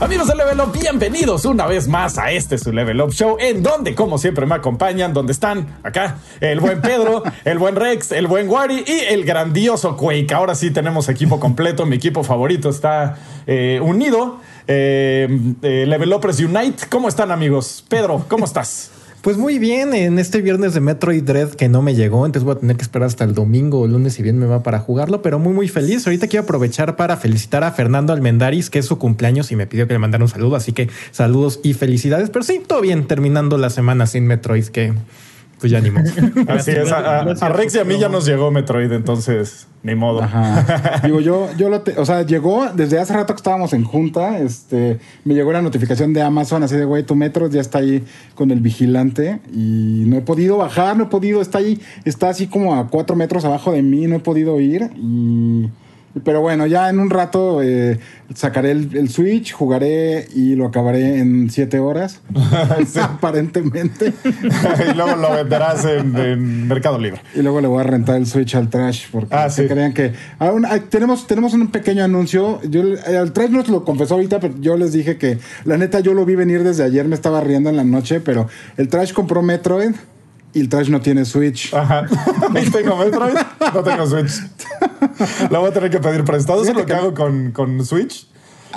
Amigos de Level Up, bienvenidos una vez más a este su Level Up Show, en donde, como siempre, me acompañan, donde están acá el buen Pedro, el buen Rex, el buen Wari y el grandioso Quake. Ahora sí tenemos equipo completo, mi equipo favorito está eh, unido. Eh, eh, Level Upers Unite, ¿cómo están, amigos? Pedro, ¿cómo estás? Pues muy bien, en este viernes de Metroid Dread que no me llegó, entonces voy a tener que esperar hasta el domingo o lunes si bien me va para jugarlo, pero muy muy feliz. Ahorita quiero aprovechar para felicitar a Fernando Almendaris, que es su cumpleaños y me pidió que le mandara un saludo, así que saludos y felicidades. Pero sí, todo bien, terminando la semana sin Metroid, que pues ya ni modo. Así es, a, a Rex y a mí ya nos llegó Metroid, entonces ni modo. Ajá. Digo, yo, yo lo, te- o sea, llegó desde hace rato que estábamos en junta, este, me llegó la notificación de Amazon, así de, güey, tu metro ya está ahí con el vigilante y no he podido bajar, no he podido, está ahí, está así como a cuatro metros abajo de mí, no he podido ir y... Pero bueno, ya en un rato eh, sacaré el, el Switch, jugaré y lo acabaré en siete horas, aparentemente. y luego lo venderás en, en Mercado Libre. Y luego le voy a rentar el Switch al Trash porque Ah, se sí. crean que aún tenemos tenemos un pequeño anuncio. Yo el Trash nos lo confesó ahorita, pero yo les dije que la neta yo lo vi venir desde ayer, me estaba riendo en la noche, pero el Trash compró Metroid y el Trash no tiene Switch. Ajá. ¿Y tengo Metroid? No tengo Switch. Lo voy a tener que pedir prestado. Eso es lo que hago con, con Switch.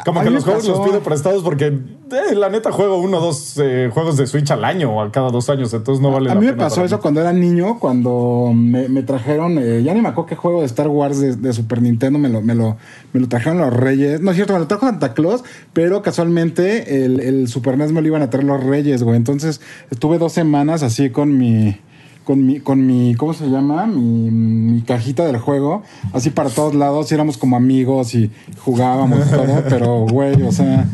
Como A que los juegos los pido prestados porque eh, la neta juego uno o dos eh, juegos de Switch al año o a cada dos años, entonces no vale A la mí me pena pasó eso mí. cuando era niño, cuando me, me trajeron, eh, ya ni me acuerdo qué juego de Star Wars de, de Super Nintendo me lo, me, lo, me lo trajeron los Reyes. No es cierto, me lo trajo Santa Claus, pero casualmente el, el Super NES me lo iban a traer los Reyes, güey. Entonces estuve dos semanas así con mi. Con mi, con mi, ¿cómo se llama? Mi, mi cajita del juego, así para todos lados, y éramos como amigos y jugábamos y todo, pero güey, o sea,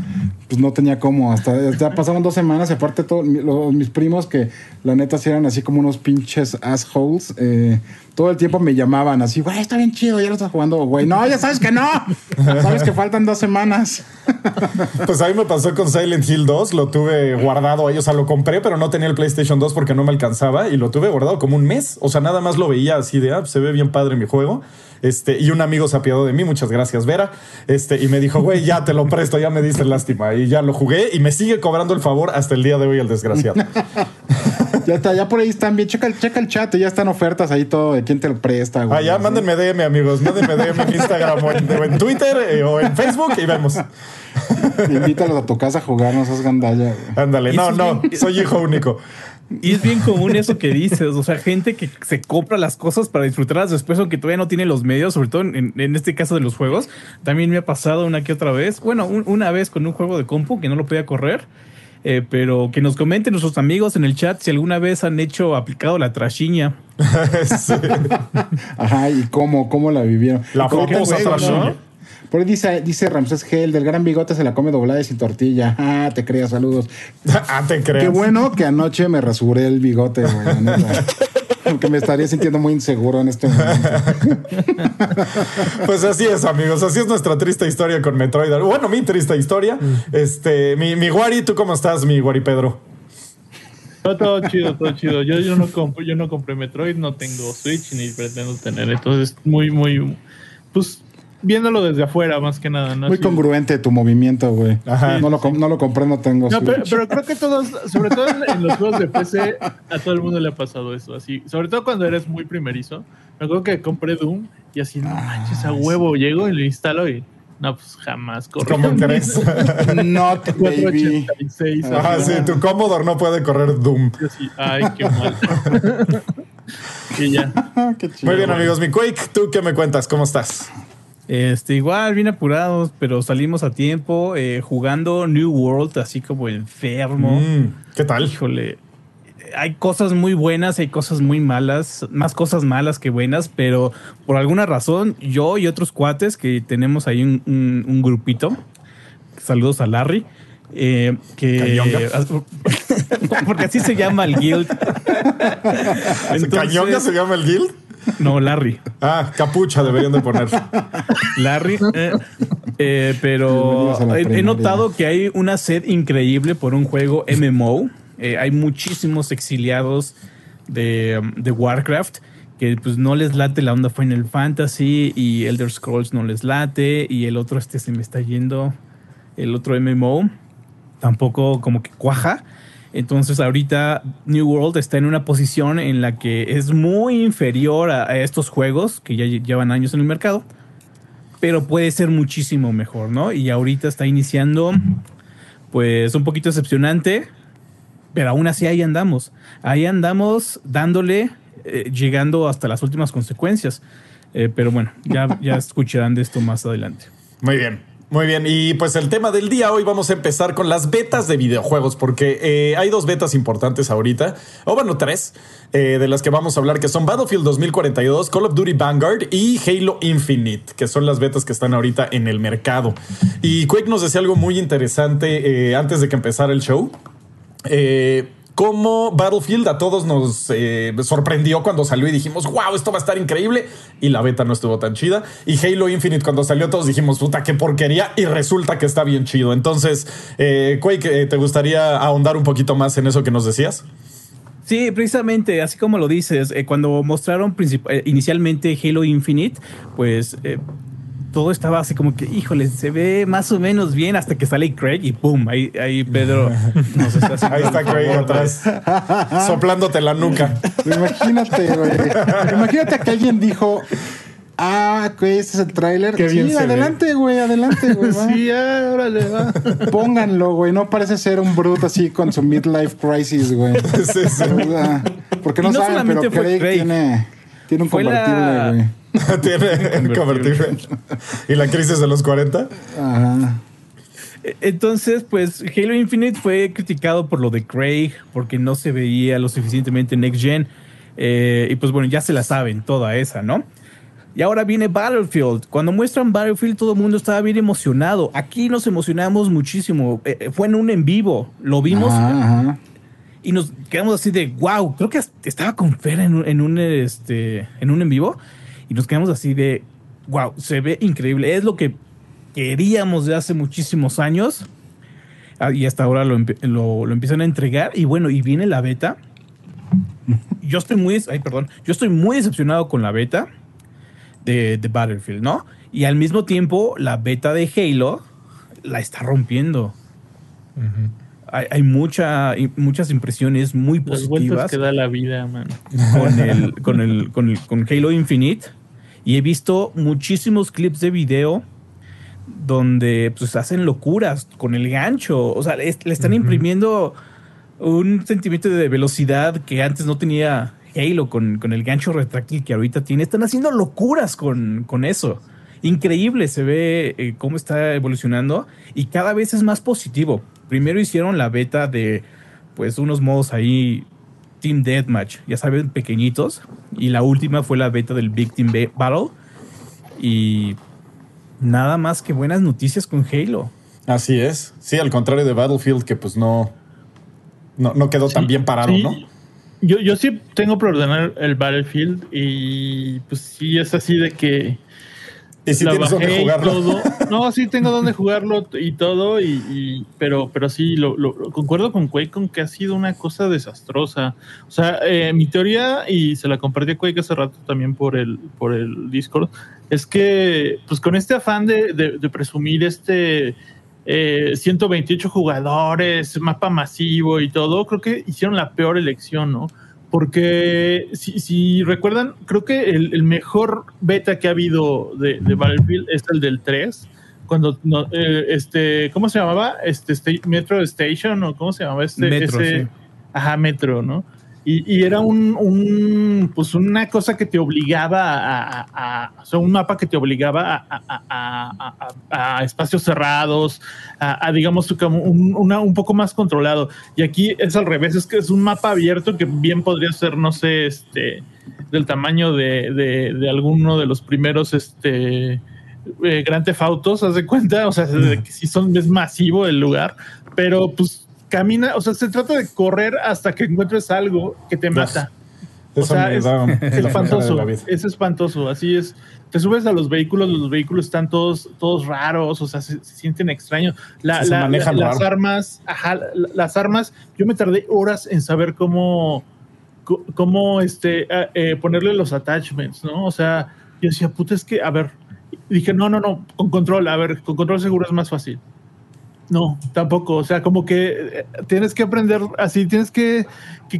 pues no tenía cómo. Hasta ya pasaron dos semanas y aparte todos mis primos que la neta sí eran así como unos pinches assholes. eh, todo el tiempo me llamaban así, güey, está bien chido, ya lo estás jugando, güey. No, ya sabes que no. sabes que faltan dos semanas. Pues a mí me pasó con Silent Hill 2, lo tuve guardado ahí, o sea, lo compré, pero no tenía el PlayStation 2 porque no me alcanzaba y lo tuve guardado como un mes, o sea, nada más lo veía así de, ah, se ve bien padre mi juego. Este, y un amigo se apiadó de mí, muchas gracias, Vera. Este, y me dijo, güey, ya te lo presto, ya me diste lástima. Y ya lo jugué y me sigue cobrando el favor hasta el día de hoy, el desgraciado. ya está, ya por ahí están bien. Checa, el- checa el chat, ya están ofertas ahí todo de quién te lo presta, güey. Ah, ya, mándenme DM, amigos. Mándenme DM en Instagram o en, o en Twitter eh, o en Facebook y vemos. Invítalos a tu casa a jugar, no seas gandalla, güey. Ándale, no, no, soy hijo único. Y es bien común eso que dices, o sea, gente que se compra las cosas para disfrutarlas después, aunque todavía no tiene los medios, sobre todo en, en este caso de los juegos. También me ha pasado una que otra vez, bueno, un- una vez con un juego de compu que no lo podía correr, eh, pero que nos comenten nuestros amigos en el chat si alguna vez han hecho, aplicado la trashiña. Sí. Ajá, y cómo, cómo la vivieron. La famosa trashiña. Por ahí dice, dice Ramsés Gel, del gran bigote se la come doblada y sin tortilla. Ah, te creas, saludos. ah, te creas. Qué bueno que anoche me rasuré el bigote, güey. Porque me estaría sintiendo muy inseguro en este momento. Pues así es, amigos. Así es nuestra triste historia con Metroid. Bueno, mi triste historia. Este, mi, mi Wari, ¿tú cómo estás, mi Wari Pedro? No, todo chido, todo chido. Yo, yo, no compré, yo no compré Metroid, no tengo Switch ni pretendo tener. Entonces, muy, muy. Pues viéndolo desde afuera, más que nada. ¿no? Muy Así- congruente tu movimiento, güey. Ajá. No lo, com- no lo compré, no tengo No, pero, creo que todos, sobre todo en, los juegos de PC, a todo el mundo le ha pasado eso. Así, sobre todo cuando eres muy primerizo. Me acuerdo que compré Doom y así, no manches, a huevo. Llego y lo instalo y. No, pues jamás corre. ¿Cómo crees? Not, baby. 486. Ajá, sí, tu Commodore no puede correr Doom. ay, qué mal. y ya. Ah, qué chido. Muy bien, amigos. Mi Quake, ¿tú qué me cuentas? ¿Cómo estás? Este, igual, bien apurados, pero salimos a tiempo, eh, jugando New World, así como enfermo. Mm, ¿Qué tal? Híjole, hay cosas muy buenas, hay cosas muy malas, más cosas malas que buenas, pero por alguna razón, yo y otros cuates que tenemos ahí un, un- un grupito, saludos a Larry, eh, que Cañonga. porque así se llama el guild. Entonces- ¿Cañonga se llama el guild? No, Larry. Ah, capucha deberían de poner. Larry. eh, eh, pero he, notado que hay una sed increíble por un juego MMO. Eh, hay muchísimos exiliados de, de Warcraft que pues no les late la onda Final Fantasy y Elder Scrolls no les late y el otro este se me está yendo, el otro MMO tampoco como que cuaja. Entonces ahorita New World está en una posición en la que es muy inferior a, estos juegos que ya lle- llevan años en el mercado, pero puede ser muchísimo mejor, ¿no? Y ahorita está iniciando pues un poquito decepcionante, pero aún así ahí andamos. Ahí andamos dándole, eh, llegando hasta las últimas consecuencias. Eh, pero bueno, ya, ya escucharán de esto más adelante. Muy bien. Muy bien, y pues el tema del día hoy vamos a empezar con las betas de videojuegos, porque eh, hay dos betas importantes ahorita, o bueno, tres, eh, de las que vamos a hablar, que son Battlefield 2042, Call of Duty Vanguard y Halo Infinite, que son las betas que están ahorita en el mercado. Y Quake nos decía algo muy interesante eh, antes de que empezara el show. Eh, como Battlefield a todos nos eh, sorprendió cuando salió y dijimos, wow, esto va a estar increíble. Y la beta no estuvo tan chida. Y Halo Infinite cuando salió todos dijimos, puta, qué porquería. Y resulta que está bien chido. Entonces, eh, Quake, eh, ¿te gustaría ahondar un poquito más en eso que nos decías? Sí, precisamente, así como lo dices, eh, cuando mostraron inicialmente Halo Infinite, pues todo estaba así como que, híjole, se ve más o menos bien hasta que sale Craig y ¡pum! Ahí, ahí Pedro nos está haciendo Ahí está Craig atrás, soplándote la nuca. Imagínate, güey. Imagínate que alguien dijo, ah, güey, este es el tráiler. Sí, adelante, güey, adelante, güey. Sí, ah, órale, va. Pónganlo, güey. No parece ser un brute así con su midlife crisis, güey. Sí, sí. Sea, Porque no, no saben, pero Craig, Craig. tiene, tiene un Fue convertible, la- güey. Tiene convertible. ¿Y la crisis de los 40? Ajá. Eh, Entonces, pues Halo Infinite fue criticado por lo de Craig, porque no se veía lo suficientemente next gen. Eh, y pues bueno, ya se la saben toda esa, ¿no? Y ahora viene Battlefield. Cuando muestran Battlefield, todo el mundo estaba bien emocionado. Aquí nos emocionamos muchísimo. Eh, eh, fue en un en vivo. Lo vimos Ajá, ajá. y nos quedamos así de wow. Creo que hasta estaba con Fer en un, en un, este, en un en vivo y nos quedamos así de wow. Se ve increíble. Es lo que queríamos de hace muchísimos años Ah, y hasta ahora lo, lo, lo empiezan a entregar. Y bueno, y viene la beta. Yo estoy muy, ay, perdón, yo estoy muy decepcionado con la beta de, de Battlefield, ¿no? Y al mismo tiempo, la beta de Halo la está rompiendo. hay, hay mucha, muchas impresiones muy Las vueltas positivas que da la vida, man. con el, con el, con el, con Halo Infinite. Y he visto muchísimos clips de video donde pues hacen locuras con el gancho. O sea, le, le están imprimiendo un sentimiento de velocidad que antes no tenía Halo con, con el gancho retráctil que ahorita tiene. Están haciendo locuras con, con eso. Increíble se ve eh, cómo está evolucionando y cada vez es más positivo. Primero hicieron la beta de pues unos modos ahí Team Deathmatch, ya saben, pequeñitos. Y la última fue la beta del Big Team Ba- Battle. Y nada más que buenas noticias con Halo. Así es. Sí, al contrario de Battlefield, que pues no, no, no quedó tan bien parado, sí. ¿no? Yo, yo sí tengo por ordenar el Battlefield y pues sí es así de que Y si tienes jugarlo. todo. No, sí tengo donde jugarlo y todo, y, y- pero, pero sí, lo, lo- lo- concuerdo con Quake con que ha sido una cosa desastrosa. O sea, eh, mi teoría, y se la compartí a Quake hace rato también por el, por el Discord, es que pues con este afán de, de- de presumir este eh, 128 jugadores, mapa masivo y todo, creo que hicieron la peor elección, ¿no? Porque si, si recuerdan, creo que el, el mejor beta que ha habido de, de Battlefield es el del 3. Cuando no, eh, este, ¿cómo se llamaba? Este, sta- Metro Station o cómo se llamaba este Metro, ese- sí. Ajá, Metro, ¿no? Y, y era un, un, pues una cosa que te obligaba a, a- a- o sea, un mapa que te obligaba a, espacios cerrados, a, digamos un, una- un poco más controlado. Y aquí es al revés, es que es un mapa abierto que bien podría ser, no sé, este, del tamaño de, de, de alguno de los primeros, este, eh, Grand Theft Autos, haz de cuenta, o sea, de que sí son, es masivo el lugar, pero pues camina, o sea, se trata de correr hasta que encuentres algo que te mata. O Eso sea, me es, da es espantoso. Es espantoso. Así es. Te subes a los vehículos, los vehículos están todos, todos raros, o sea, se, se sienten extraños. La- se la- las armas, ajá, la- las armas, yo me tardé horas en saber cómo, cómo este, eh, eh, ponerle los attachments, ¿no? O sea, yo decía, puta, es que, a ver, dije, no, no, no, con control, a ver, con control seguro es más fácil. No, tampoco. O sea, como que eh, tienes que aprender así, tienes que,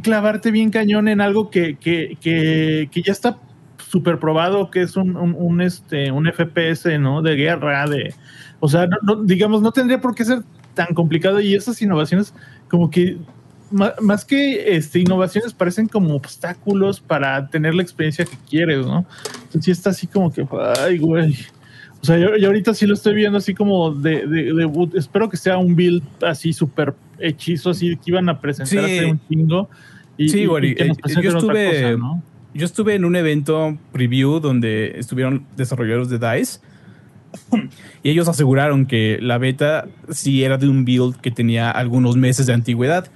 clavarte bien cañón en algo que, que, que, ya está súper probado, que es un, un, este, un FPS, ¿no? De guerra, de... O sea, no, digamos, no tendría por qué ser tan complicado y esas innovaciones como que más que este, innovaciones parecen como obstáculos para tener la experiencia que quieres, ¿no? Entonces sí está así como que, ay, güey. O sea, yo, yo ahorita sí lo estoy viendo así como de, de, de boot. Espero que sea un build así súper hechizo, así que iban a presentar Sí. un chingo. Y, Sí, y- eh, yo estuve- cosa, ¿no? Yo estuve en un evento preview donde estuvieron desarrolladores de DICE y ellos aseguraron que la beta sí era de un build que tenía algunos meses de antigüedad.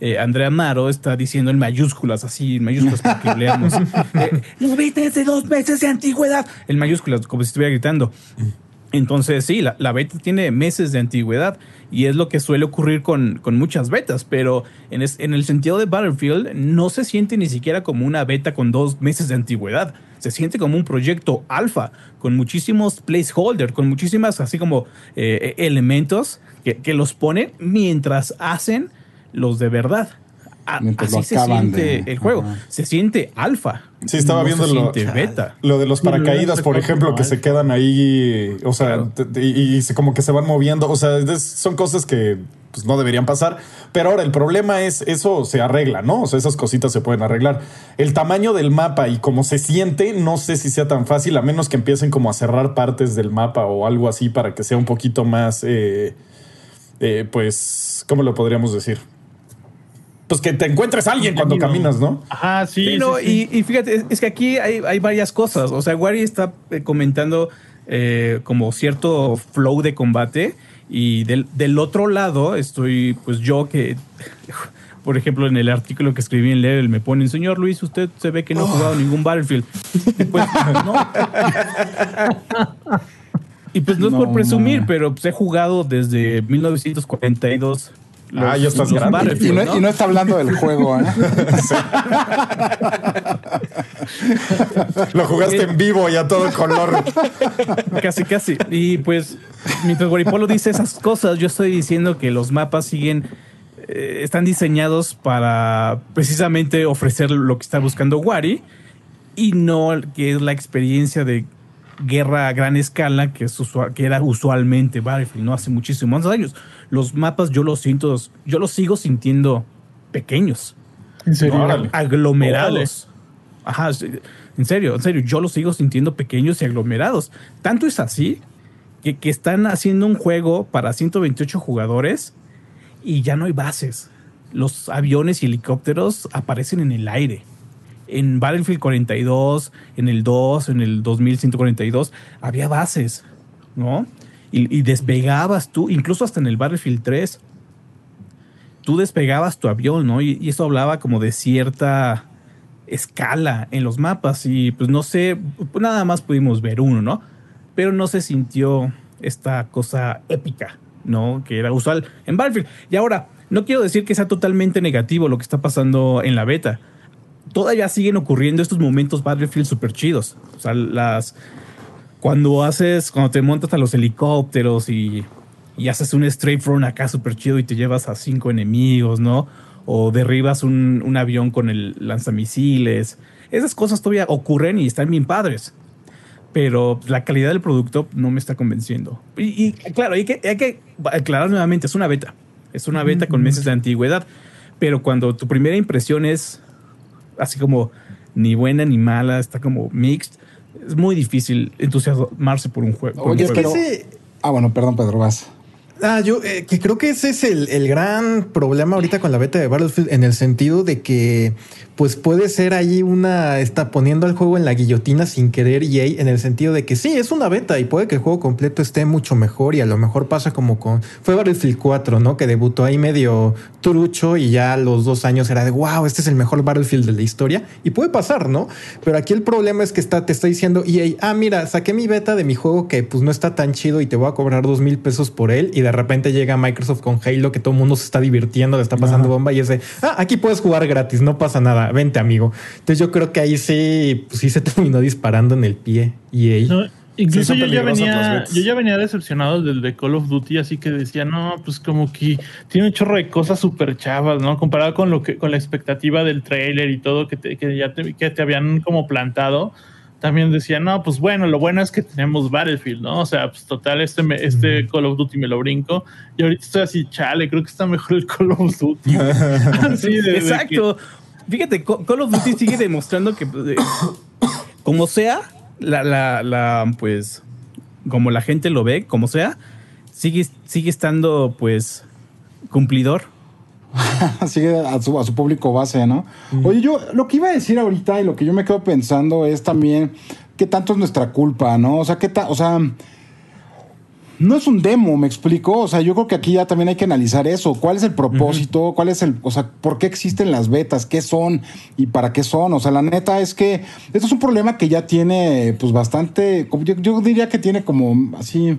Eh, Andrea Amaro está diciendo en mayúsculas, así en mayúsculas para que leamos. Eh, la beta es de dos meses de antigüedad. En mayúsculas, como si estuviera gritando. Entonces, sí, la, la beta tiene meses de antigüedad y es lo que suele ocurrir con, con muchas betas, pero en, es- en el sentido de Battlefield no se siente ni siquiera como una beta con dos meses de antigüedad, se siente como un proyecto alfa, con muchísimos placeholders, con muchísimas así como eh, elementos que, que los ponen mientras hacen los de verdad. A- Mientras así lo se acaban siente de- el juego, Ajá. se siente alfa. Sí, estaba no viendo se lo, beta. lo de los paracaídas, por ejemplo, que se quedan ahí, o sea, Claro. y, como que se van moviendo, o sea, es- son cosas que pues, no deberían pasar. Pero ahora el problema es, eso se arregla, ¿no? O sea, esas cositas se pueden arreglar. El tamaño del mapa y cómo se siente, no sé si sea tan fácil, a menos que empiecen como a cerrar partes del mapa o algo así para que sea un poquito más, eh, eh, pues, ¿cómo lo podríamos decir? Pues que te encuentres a alguien cuando caminas, ¿no? Ajá, sí. Sí, no, sí, sí. Y, y fíjate, es, es que aquí hay, hay varias cosas. O sea, Wari está eh, comentando eh, como cierto flow de combate. Y del, del otro lado estoy, pues yo que, por ejemplo, en el artículo que escribí en Level me ponen, señor Luis, usted se ve que no ha jugado ningún Battlefield. Y pues, no. Y pues no es por presumir, no. pero pues, he jugado desde 1942. Ah, ya estás los grande. Y Battlefield, no, y no está hablando del juego, ¿eh? Lo jugaste en vivo y a todo color. Casi, casi. Y pues, mientras Guaripolo dice esas cosas, yo estoy diciendo que los mapas siguen, eh, están diseñados para precisamente ofrecer lo que está buscando Wari y no que es la experiencia de guerra a gran escala que, es usua- que era usualmente Battlefield, ¿no? Hace muchísimos años. Los mapas yo los siento, yo los sigo sintiendo pequeños En serio. Aglomerados. Ajá, en serio, en serio, yo los sigo sintiendo pequeños y aglomerados. Tanto es así que, que están haciendo un juego para 128 jugadores y ya no hay bases. Los aviones y helicópteros aparecen en el aire. En Battlefield 42, en el 2, en el 2142, había bases, ¿no? Y, despegabas tú, incluso hasta en el Battlefield 3, tú despegabas tu avión, ¿no? Y, y eso hablaba como de cierta escala en los mapas y pues no sé, pues, nada más pudimos ver uno, ¿no? Pero no se sintió esta cosa épica, ¿no? Que era usual en Battlefield. Y ahora, no quiero decir que sea totalmente negativo lo que está pasando en la beta. Todavía siguen ocurriendo estos momentos Battlefield super chidos. O sea, las... Cuando haces, cuando te montas a los helicópteros y, y haces un strafe run acá súper chido y te llevas a cinco enemigos, ¿no? O derribas un, un avión con el lanzamisiles. Esas cosas todavía ocurren y están bien padres. Pero la calidad del producto no me está convenciendo. Y, y, claro, hay que, hay que aclarar nuevamente, es una beta. Es una beta con meses de antigüedad. Pero cuando tu primera impresión es así como ni buena ni mala, está como mixed, es muy difícil entusiasmarse por un juego. por un Oye, juego. pero- Ah, bueno, perdón, Pedro, vas. Ah, yo eh, que creo que ese es el, el, gran problema ahorita con la beta de Battlefield en el sentido de que pues puede ser ahí una está poniendo al juego en la guillotina sin querer EA en el sentido de que sí, es una beta y puede que el juego completo esté mucho mejor y a lo mejor pasa como con fue Battlefield 4, ¿no? Que debutó ahí medio trucho y ya a los dos años era de wow, este es el mejor Battlefield de la historia y puede pasar, ¿no? Pero aquí el problema es que está, te está diciendo EA, ah, mira, saqué mi beta de mi juego que pues no está tan chido y te voy a cobrar dos mil pesos por él y de repente llega Microsoft con Halo que todo el mundo se está divirtiendo, le está pasando bomba y ese, ah, aquí puedes jugar gratis, no pasa nada, vente amigo. Entonces yo creo que ahí sí, pues sí se terminó disparando en el pie y no, Incluso yo, ya venía, yo ya venía decepcionado del de Call of Duty, así que decía, no, pues como que tiene un chorro de cosas súper chavas, ¿no? Comparado con lo que, con la expectativa del trailer y todo que, que ya te, que te habían como plantado también decía, no, pues bueno, lo bueno es que tenemos Battlefield, ¿no? O sea, pues total, este, este Call of Duty me lo brinco. Y ahorita estoy así, chale, creo que está mejor el Call of Duty. Exacto. Fíjate, Call of Duty sigue demostrando que, eh, como sea, la, la, la, pues, como la gente lo ve, como sea, sigue, sigue estando, pues, cumplidor. Sigue a su, a su público base, ¿no? Oye, yo lo que iba a decir ahorita y lo que yo me quedo pensando es también qué tanto es nuestra culpa, ¿no? O sea, qué tal, o sea, no es un demo, me explico. O sea, yo creo que aquí ya también hay que analizar eso. ¿Cuál es el propósito? ¿Cuál es el, o sea, por qué existen las betas? ¿Qué son y para qué son? O sea, la neta es que esto es un problema que ya tiene, pues, bastante, yo, yo diría que tiene como así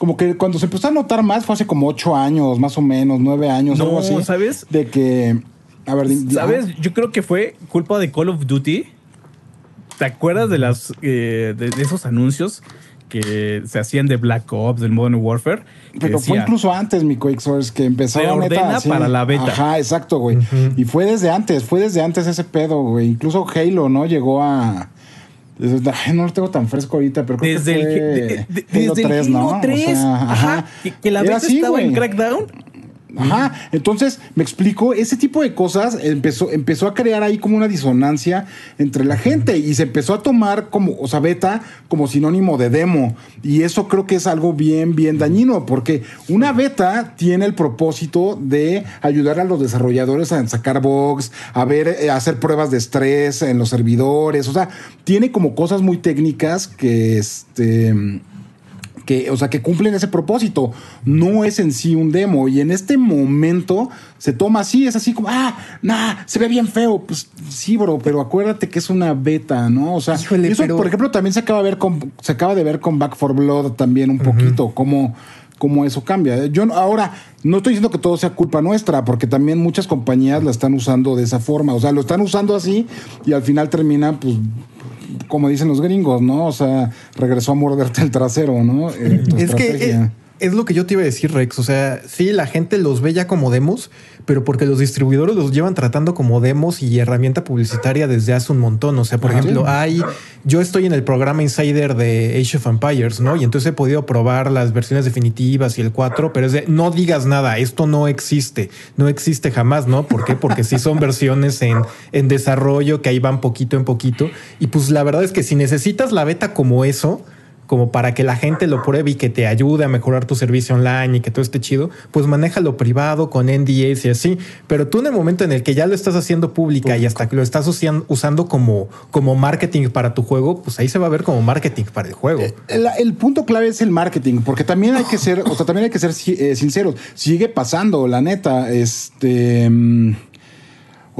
como que cuando se empezó a notar más fue hace como ocho años, más o menos, nueve años, algo así. ¿sabes? De que. A ver, ¿sabes? Yo creo que fue culpa de Call of Duty. ¿Te acuerdas de las eh, de, esos anuncios que se hacían de Black Ops, del Modern Warfare? Pero fue incluso antes, mi Source, que empezó a ordena para la beta. Ajá, exacto, güey. Y fue desde antes, fue desde antes ese pedo, güey. Incluso Halo, ¿no? Llegó a no lo tengo tan fresco ahorita, pero creo desde que fue el, desde 3, el ¿no? 3, ajá, que, la vez estaba en Crackdown Ajá, entonces me explico, ese tipo de cosas empezó, empezó a crear ahí como una disonancia entre la gente y se empezó a tomar como, o sea, beta como sinónimo de demo. Y eso creo que es algo bien, bien dañino, porque una beta tiene el propósito de ayudar a los desarrolladores a sacar bugs, a ver, eh, a hacer pruebas de estrés en los servidores, o sea, tiene como cosas muy técnicas que este que, o sea, que cumplen ese propósito. No es en sí un demo. Y en este momento se toma así, es así como, ah, nah, se ve bien feo. Pues sí, bro, pero acuérdate que es una beta, ¿no? O sea, eso, por ejemplo, también se acaba de ver con, se acaba de ver con Back for Blood también un poquito, cómo, cómo eso cambia. Yo ahora no estoy diciendo que todo sea culpa nuestra, porque también muchas compañías la están usando de esa forma. O sea, lo están usando así y al final termina, pues, como dicen los gringos, ¿no? O sea, regresó a morderte el trasero, ¿no? Eh, es que eh, es lo que yo te iba a decir, Rex. O sea, sí, la gente los ve ya como demos, pero porque los distribuidores los llevan tratando como demos y herramienta publicitaria desde hace un montón. O sea, por ejemplo, hay. Yo estoy en el programa Insider de Age of Empires, ¿no? Y entonces he podido probar las versiones definitivas y el 4, pero es de no digas nada, esto no existe, no existe jamás, ¿no? ¿Por qué? Porque sí son versiones en, en desarrollo que ahí van poquito en poquito. Y pues la verdad es que si necesitas la beta como eso, como para que la gente lo pruebe y que te ayude a mejorar tu servicio online y que todo esté chido, pues manéjalo privado con NDAs y así. Pero tú en el momento en el que ya lo estás haciendo pública y hasta que lo estás usando como, como marketing para tu juego, pues ahí se va a ver como marketing para el juego. Eh, el, punto clave es el marketing, porque también hay que ser, o sea, también hay que ser eh, sinceros. Sigue pasando, la neta, este...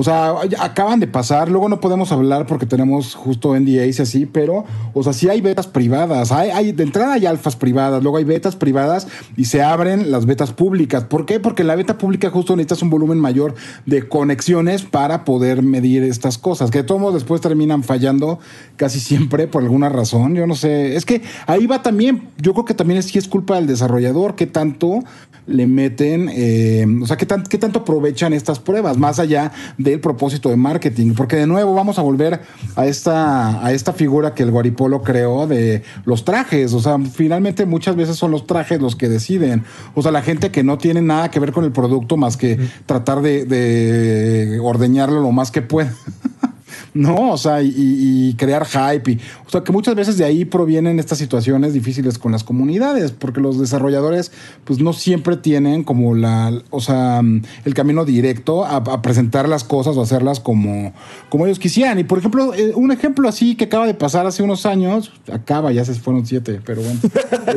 O sea, acaban de pasar, luego no podemos hablar porque tenemos justo NDAs y así, pero, o sea, sí hay betas privadas, hay, hay, de entrada hay alfas privadas, luego hay betas privadas y se abren las betas públicas. ¿Por qué? Porque la beta pública justo necesitas un volumen mayor de conexiones para poder medir estas cosas, que todos después terminan fallando casi siempre por alguna razón, yo no sé, es que ahí va también, yo creo que también es, sí es culpa del desarrollador, que tanto le meten, eh, o sea, ¿qué, ¿qué tanto aprovechan estas pruebas, más allá del propósito de marketing? Porque de nuevo vamos a volver a esta, a esta figura que el Guaripolo creó de los trajes, o sea, finalmente muchas veces son los trajes los que deciden, o sea, la gente que no tiene nada que ver con el producto más que tratar de, de ordeñarlo lo más que pueda. ¿no? O sea, y, crear hype. Y, o sea, que muchas veces de ahí provienen estas situaciones difíciles con las comunidades, porque los desarrolladores, pues no siempre tienen como la, o sea, el camino directo a, a presentar las cosas o hacerlas como, como ellos quisieran. Y por ejemplo, eh, un ejemplo así que acaba de pasar hace unos años, acaba, ya se fueron siete, pero bueno.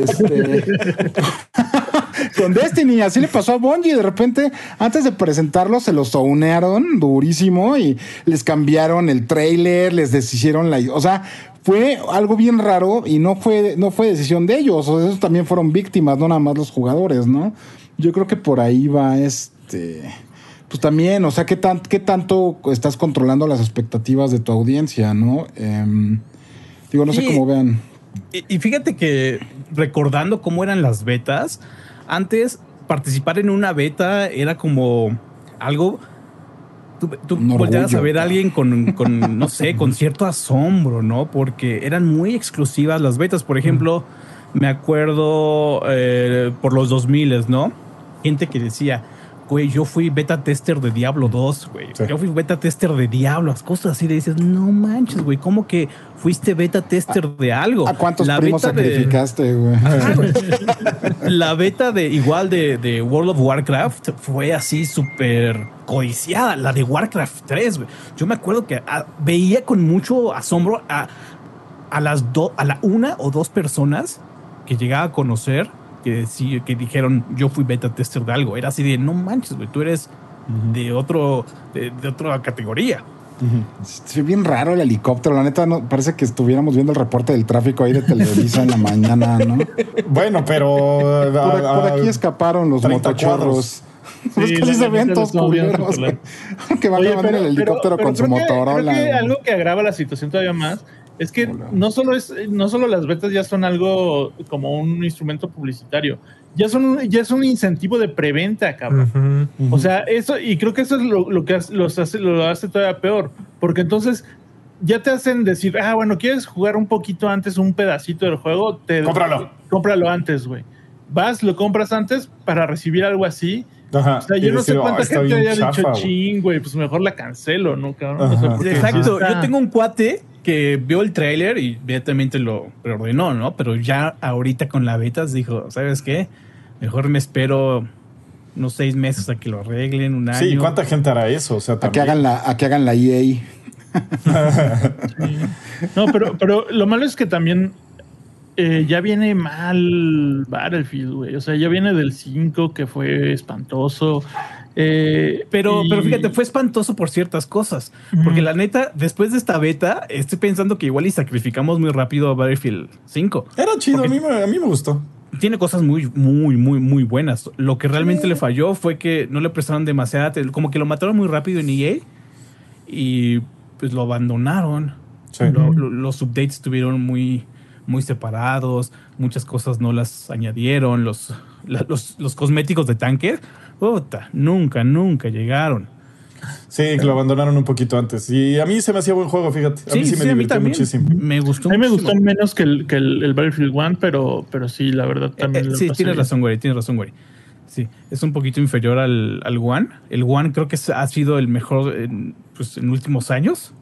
este, con Destiny, así le pasó a Bungie. De repente, antes de presentarlo, se lo zounearon durísimo y les cambiaron el trailer, les deshicieron la. O sea, fue algo bien raro y no fue, no fue decisión de ellos. O sea, esos también fueron víctimas, no nada más los jugadores, ¿no? Yo creo que por ahí va este. Pues también, o sea, ¿qué, tan, qué tanto estás controlando las expectativas de tu audiencia, no? Em, digo, no sé cómo vean. Y, y fíjate que recordando cómo eran las betas, antes participar en una beta era como algo. Tú, tú volteabas a ver a alguien con, con, no sé, con cierto asombro, ¿no? Porque eran muy exclusivas las betas. Por ejemplo, me acuerdo eh, por los 2000, ¿no? Gente que decía, güey, yo fui beta tester de Diablo 2, güey. Sí. Yo fui beta tester de Diablo, cosas así. Le dices, no manches, güey, ¿cómo que fuiste beta tester de algo? ¿A cuántos La primos beta de- sacrificaste, güey? la beta de igual de, de World of Warcraft fue así súper codiciada. La de Warcraft 3, güey. Yo me acuerdo que ah, veía con mucho asombro a, a las dos, a la una o dos personas que llegaba a conocer que sí, que dijeron yo fui beta tester de algo. Era así de no manches, güey, tú eres de otro, de, de otra categoría. Sí, bien raro el helicóptero. La neta, no, parece que estuviéramos viendo el reporte del tráfico ahí de Televisa en la mañana, ¿no? Bueno, pero. por ah, aquí escaparon los 30 motochorros. Pues Sí, casi viendo culeros. Que van grabando en el helicóptero con su que- Motorola. Creo que güey. algo que agrava la situación todavía más es que no solo es no solo las betas ya son algo como un instrumento publicitario, ya son ya es un incentivo de preventa, cabrón. Ujú. O sea, eso, y creo que eso es lo, lo que los hace, lo hace todavía peor, porque entonces ya te hacen decir, ah, bueno, ¿quieres jugar un poquito antes un pedacito del juego? Te, Cómpralo. Cómpralo antes, güey. Vas, lo compras antes para recibir algo así. Ajá. O sea, Y yo no sé decir, cuánta "Ah, está gente bien haya chafa, dicho, güey". ching, güey, pues mejor la cancelo, ¿no, cabrón? O sea, Exacto. sí Yo tengo un cuate que vio el tráiler y inmediatamente lo preordenó, ¿no? Pero ya ahorita con la beta dijo, ¿sabes qué? Mejor me espero unos seis meses a que lo arreglen, un año. Sí, ¿cuánta gente hará eso? O sea, A que hagan la, a que hagan la EA. No, pero, pero lo malo es que también eh, ya viene mal Battlefield, güey. O sea, ya viene del 5 que fue espantoso. Eh, Pero, y- pero fíjate, fue espantoso por ciertas cosas. Porque la neta, después de esta beta, estoy pensando que igual y sacrificamos muy rápido a Battlefield 5. Era chido, a mí, me- a mí me gustó. Tiene cosas muy, muy, muy, muy buenas. Lo que realmente le falló fue que no le prestaron demasiada atención. Como que lo mataron muy rápido en EA y pues lo abandonaron. Sí. Lo- lo- los updates estuvieron muy, muy separados. Muchas cosas no las añadieron. Los, la- los, los cosméticos de tanque, puta, nunca, nunca llegaron. Sí, que lo abandonaron un poquito antes. Y a mí se me hacía buen juego, fíjate. A mí sí, me divirtió muchísimo. Me gustó A mí me muchísimo. gustó menos que el, que el, el Battlefield 1, pero, pero sí, la verdad Eh, también. eh, lo sí, tienes bien. razón, güey. Tienes razón, güey. Sí, es un poquito inferior al, al One. El One creo que ha sido el mejor en, pues, en últimos años.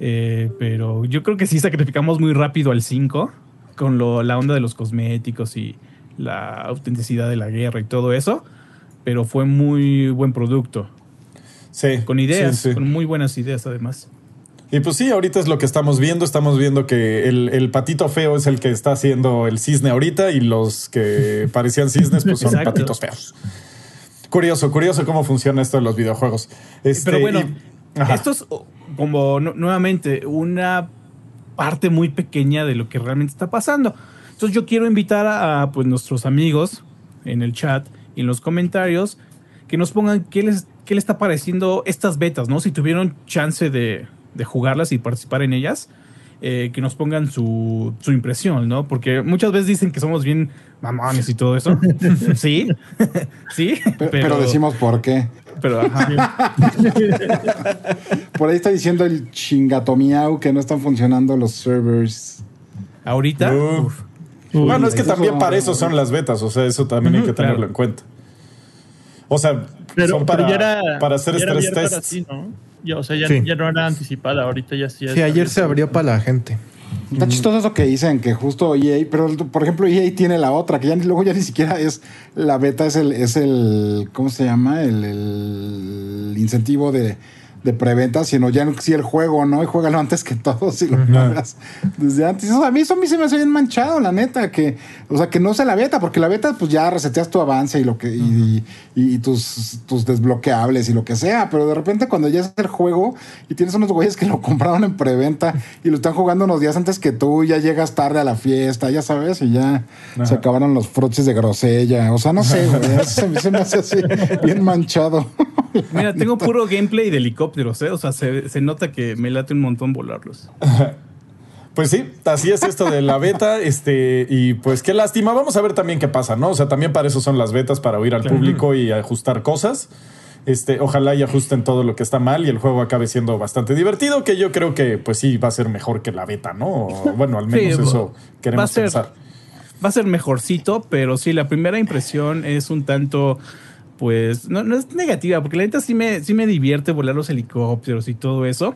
Eh, pero yo creo que sí sacrificamos muy rápido al 5 con lo- la onda de los cosméticos y la autenticidad de la guerra y todo eso. Pero fue muy buen producto. Sí. Con ideas, sí, sí. con muy buenas ideas además. Y pues sí, ahorita es lo que estamos viendo. Estamos viendo que el, el patito feo es el que está haciendo el cisne ahorita y los que parecían cisnes pues son Exacto. patitos feos. Curioso, curioso cómo funciona esto de los videojuegos. Este, Pero bueno, y- es oh, como nu- nuevamente una parte muy pequeña de lo que realmente está pasando. Entonces yo quiero invitar a, pues nuestros amigos en el chat en los comentarios que nos pongan qué les, qué les está pareciendo estas betas, ¿no? Si tuvieron chance de, de jugarlas y participar en ellas, eh, que nos pongan su, su impresión, ¿no? Porque muchas veces dicen que somos bien mamones y todo eso. sí, sí, Pero, pero decimos por qué. Pero, ajá. Por ahí está diciendo el chingatomiau que no están funcionando los servers. Ahorita, uf. Bueno, es que también para eso son las betas, o sea, eso también hay que tenerlo claro. en cuenta. O sea, Pero, son para, pero ya era, para hacer ya tests. sí, ¿no? Ya, o sea, ya, Sí. ya no era anticipada, ahorita ya sí. Sí, ayer se abrió para la gente. Está chistoso eso que dicen, que justo EA, pero por ejemplo EA tiene la otra, que ya ni- luego ya ni siquiera es la beta, es el, es el ¿cómo se llama? El, el incentivo de, de preventa, sino ya si el juego, ¿no? Y juégalo antes que todo, si lo pagas desde antes. Eso, a mí eso a mí se me hace bien manchado, la neta, que, o sea, que no sea la beta, porque la beta pues ya reseteas tu avance y lo que, y, y- y tus, tus desbloqueables y lo que sea, pero de repente cuando ya es el juego y tienes unos güeyes que lo compraron en preventa y lo están jugando unos días antes que tú, ya llegas tarde a la fiesta, ya sabes, y ya se acabaron los fruches de grosella. O sea, no sé, güey. eso Se, me- se me hace así bien manchado. Mira, tengo puro gameplay de helicópteros, ¿eh? O sea, se, se nota que me late un montón volarlos. Pues sí, así es esto de la beta, este, y pues qué lástima. Vamos a ver también qué pasa, ¿no? O sea, también para eso son las betas, para oír al público y ajustar cosas. Este, ojalá y ajusten todo lo que está mal y el juego acabe siendo bastante divertido, que yo creo que pues sí va a ser mejor que la beta, ¿no? O, bueno, al menos Sí, eso va a queremos ser- pensar. Va a ser mejorcito, pero sí, la primera impresión es un tanto, pues, no, no es negativa, porque la neta sí me, sí me divierte volar los helicópteros y todo eso,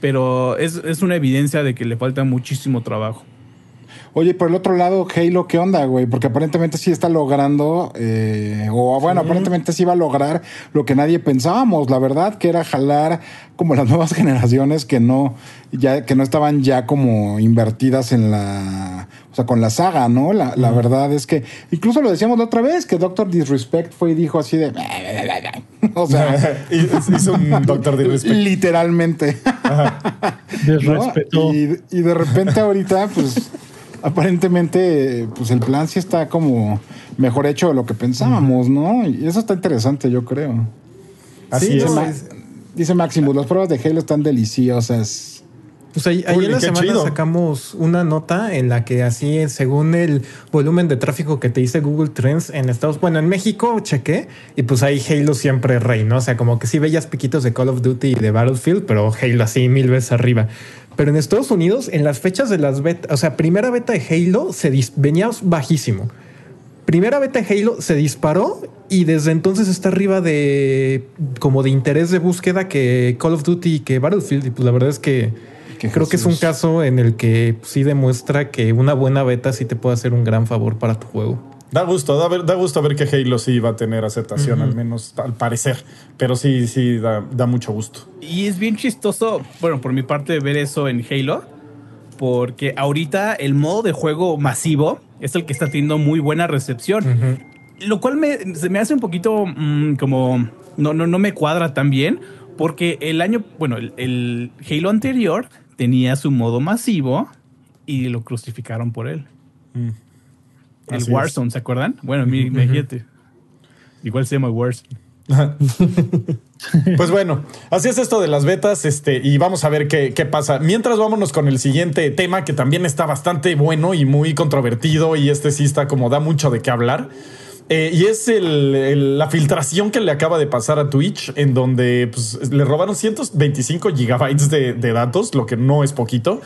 pero es, es una evidencia de que le falta muchísimo trabajo. Oye, por el otro lado, Halo, ¿qué onda, güey? Porque aparentemente sí está logrando, eh, o bueno, aparentemente sí va a lograr lo que nadie pensábamos, la verdad, que era jalar como las nuevas generaciones que no, ya, que no estaban ya como invertidas en la, o sea, con la saga, ¿no? La, la verdad es que, incluso lo decíamos la otra vez, que Doctor Disrespect fue y dijo así de, o sea, Hizo un doctor de respeto. literalmente. ¿no? Desrespeto. Y, y de repente ahorita, pues, aparentemente, pues el plan sí está como mejor hecho de lo que pensábamos, ¿no? Y eso está interesante, yo creo. Así Sí, es. no, Ma- es- Dice Maximus, las pruebas de Halo están deliciosas. Pues ahí- ayer en la semana chido. sacamos una nota en la que así, según el volumen de tráfico que te dice Google Trends en Estados bueno, en México chequé y pues ahí Halo siempre rey, ¿no? O sea, como que sí veías piquitos de Call of Duty y de Battlefield, pero Halo así mil veces arriba. Pero en Estados Unidos, en las fechas de las betas, o sea, primera beta de Halo se venía bajísimo. Primera beta de Halo se disparó y desde entonces está arriba de como de interés de búsqueda que Call of Duty y que Battlefield. Y pues la verdad es que creo que es un caso en el que sí demuestra que una buena beta sí te puede hacer un gran favor para tu juego. Da gusto, da, ver- da gusto ver que Halo sí va a tener aceptación, al menos al parecer. Pero sí, sí, da, da mucho gusto. Y es bien chistoso, bueno, por mi parte, ver eso en Halo, porque ahorita el modo de juego masivo es el que está teniendo muy buena recepción. Lo cual me, se me hace un poquito mm, como. No, no, no me cuadra tan bien. Porque el año. Bueno, el, el Halo anterior tenía su modo masivo y lo crucificaron por él. El Así es. Warzone, ¿se acuerdan? Bueno, mi, imagínate. Igual se llama Warzone. Pues bueno, así es esto de las betas, este, y vamos a ver qué, qué pasa. Mientras vámonos con el siguiente tema, que también está bastante bueno y muy controvertido, y este sí está como da mucho de qué hablar. Eh, y es el- el- la filtración que le acaba de pasar a Twitch, en donde pues, le robaron 125 gigabytes de, de datos, lo que no es poquito.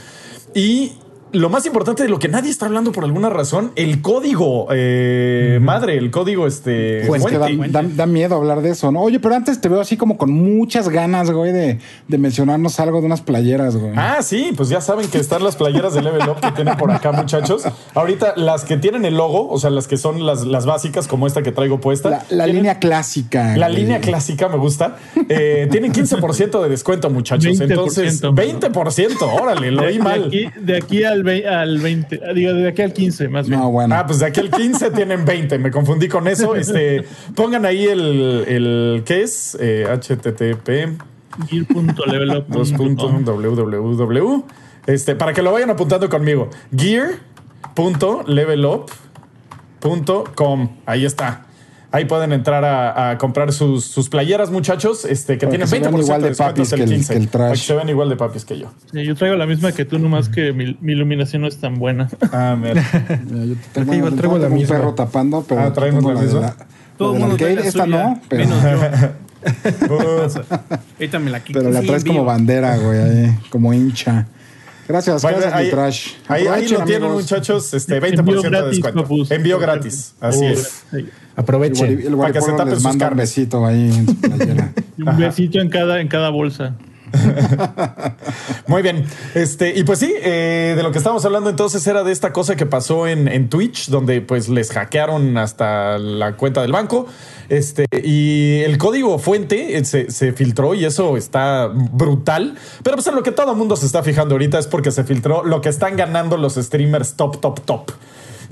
Y lo más importante de lo que nadie está hablando por alguna razón, el código eh, madre, el código este. Pues que da, da- da miedo hablar de eso, ¿no? Oye, pero antes te veo así como con muchas ganas, güey, de, de mencionarnos algo de unas playeras, güey. Ah, sí, pues ya saben que están las playeras de Level Up que tienen por acá, muchachos. Ahorita las que tienen el logo, o sea, las que son las, las básicas, como esta que traigo puesta. la la tienen- línea clásica. La güey. línea clásica me gusta. Eh, tienen 15% de descuento, muchachos. 20%, Entonces, mano. 20%. Órale, lo de mal. aquí, de aquí al, vei- al 20, ah, digo, de aquí al 15, más bien. No, bueno. Ah, pues de aquí al 15 tienen 20. Me confundí con eso. Este, pongan ahí el, el ¿qué es? Eh, HTTP. Gear.levelup. Dos puntos, www. Este, para que lo vayan apuntando conmigo. Gear.levelup.com. Ahí está. Ahí pueden entrar a, a comprar sus, sus playeras, muchachos, este, que Para tienen que se vean 20% igual de de papis que el el- 15. que el trash. Para que se vean igual de papis que yo. Sí, yo traigo la misma que tú, nomás que mi, mi iluminación no es tan buena. Ah, mira. Mira, yo tengo, Traigo- la un misma. perro tapando, pero Ah, traemos la misma. Todo el mundo trae arcade, la esta suya, no, pero, menos yo. Ahorita me la quito. pero la Sí, traes como bandera, güey, ahí, como hincha. Gracias, Bueno, gracias, mi ahí, trash. ahí, ahí Aprovechen, lo tienen, muchachos. Este, 20% Envío de descuento. papus. Envío gratis. Así Oh, es. sí. Aproveche. El, el Para que se guaripolo tape les sus manda un carnes. besito ahí en su playera. Un besito en cada, en cada bolsa. Muy bien. Este, y pues sí, eh, de lo que estábamos hablando entonces era de esta cosa que pasó en, en Twitch, donde pues les hackearon hasta la cuenta del banco. Este, y el código fuente eh, se, se filtró y eso está brutal. Pero pues en lo que todo el mundo se está fijando ahorita es porque se filtró lo que están ganando los streamers top, top, top.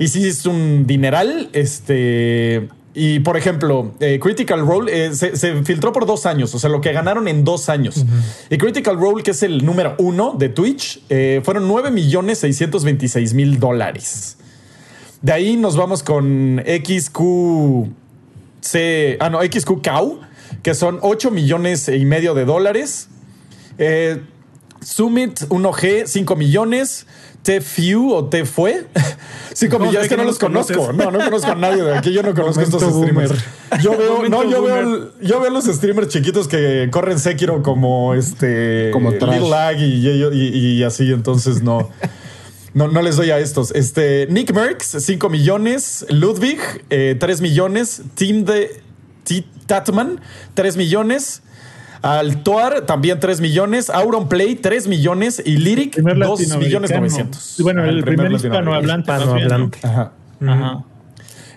Y sí es un dineral. Este. Y por ejemplo, eh, Critical Role eh, se, se filtró por dos años, o sea, lo que ganaron en dos años. Y Critical Role, que es el número uno de Twitch, eh, fueron 9 millones 626 mil dólares. De ahí nos vamos con XQC, ah, no, XQ Cow, que son 8 millones y medio de dólares. Summit 1G, 5 millones. TFU o TFue, 5 ¿Cómo millones. sé Es que no los conozco. No, no conozco a nadie de aquí. Yo no conozco a estos Momento streamers. Yo veo, Momento no, yo boomer. veo, yo veo los streamers chiquitos que corren Sekiro como este. Como Trash. Lil Lag y, y- y así. Entonces no. No, no les doy a estos. Este, Nick Merckx, 5 millones. Ludwig, eh, 3 millones. Team de T- Tatman, 3 millones. Altoar, también 3 millones. Auron Play, 3 millones. Y Lyric, Primer 2 millones latinoamericano. 900. Bueno, el, primer, latinoamericano. hispanohablante. Ajá. Ajá.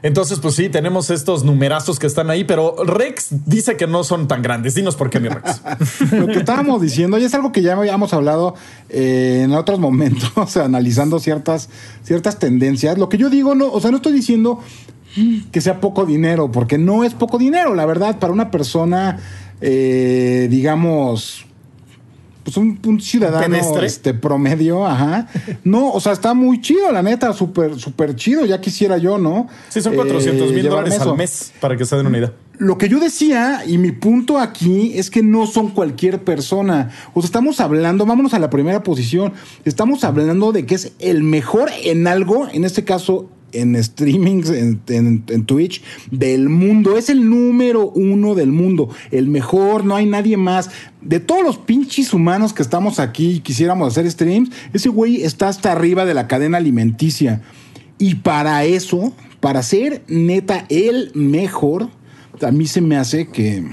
Entonces, pues sí, tenemos estos numerazos que están ahí, pero Rex dice que no son tan grandes. Dinos por qué, mi Rex. Lo que estábamos diciendo, y es algo que ya habíamos hablado eh, en otros momentos, o sea, analizando ciertas, ciertas tendencias. Lo que yo digo, no, o sea, no estoy diciendo que sea poco dinero, porque no es poco dinero, la verdad, para una persona, eh, digamos, pues un, un ciudadano este, promedio, ajá. No, o sea, está muy chido, la neta, súper, súper chido, ya quisiera yo, ¿no? Sí, son Eh, 400 mil llevarme dólares eso. al mes, para que se den una idea. Lo que yo decía y mi punto aquí es que no son cualquier persona. O sea, estamos hablando, vámonos a la primera posición, estamos hablando de que es el mejor en algo, en este caso en streamings, en, en- en Twitch, del mundo. Es el número uno del mundo. El mejor, no hay nadie más. De todos los pinches humanos que estamos aquí y quisiéramos hacer streams, ese güey está hasta arriba de la cadena alimenticia. Y para eso, para ser neta el mejor, a mí se me hace que...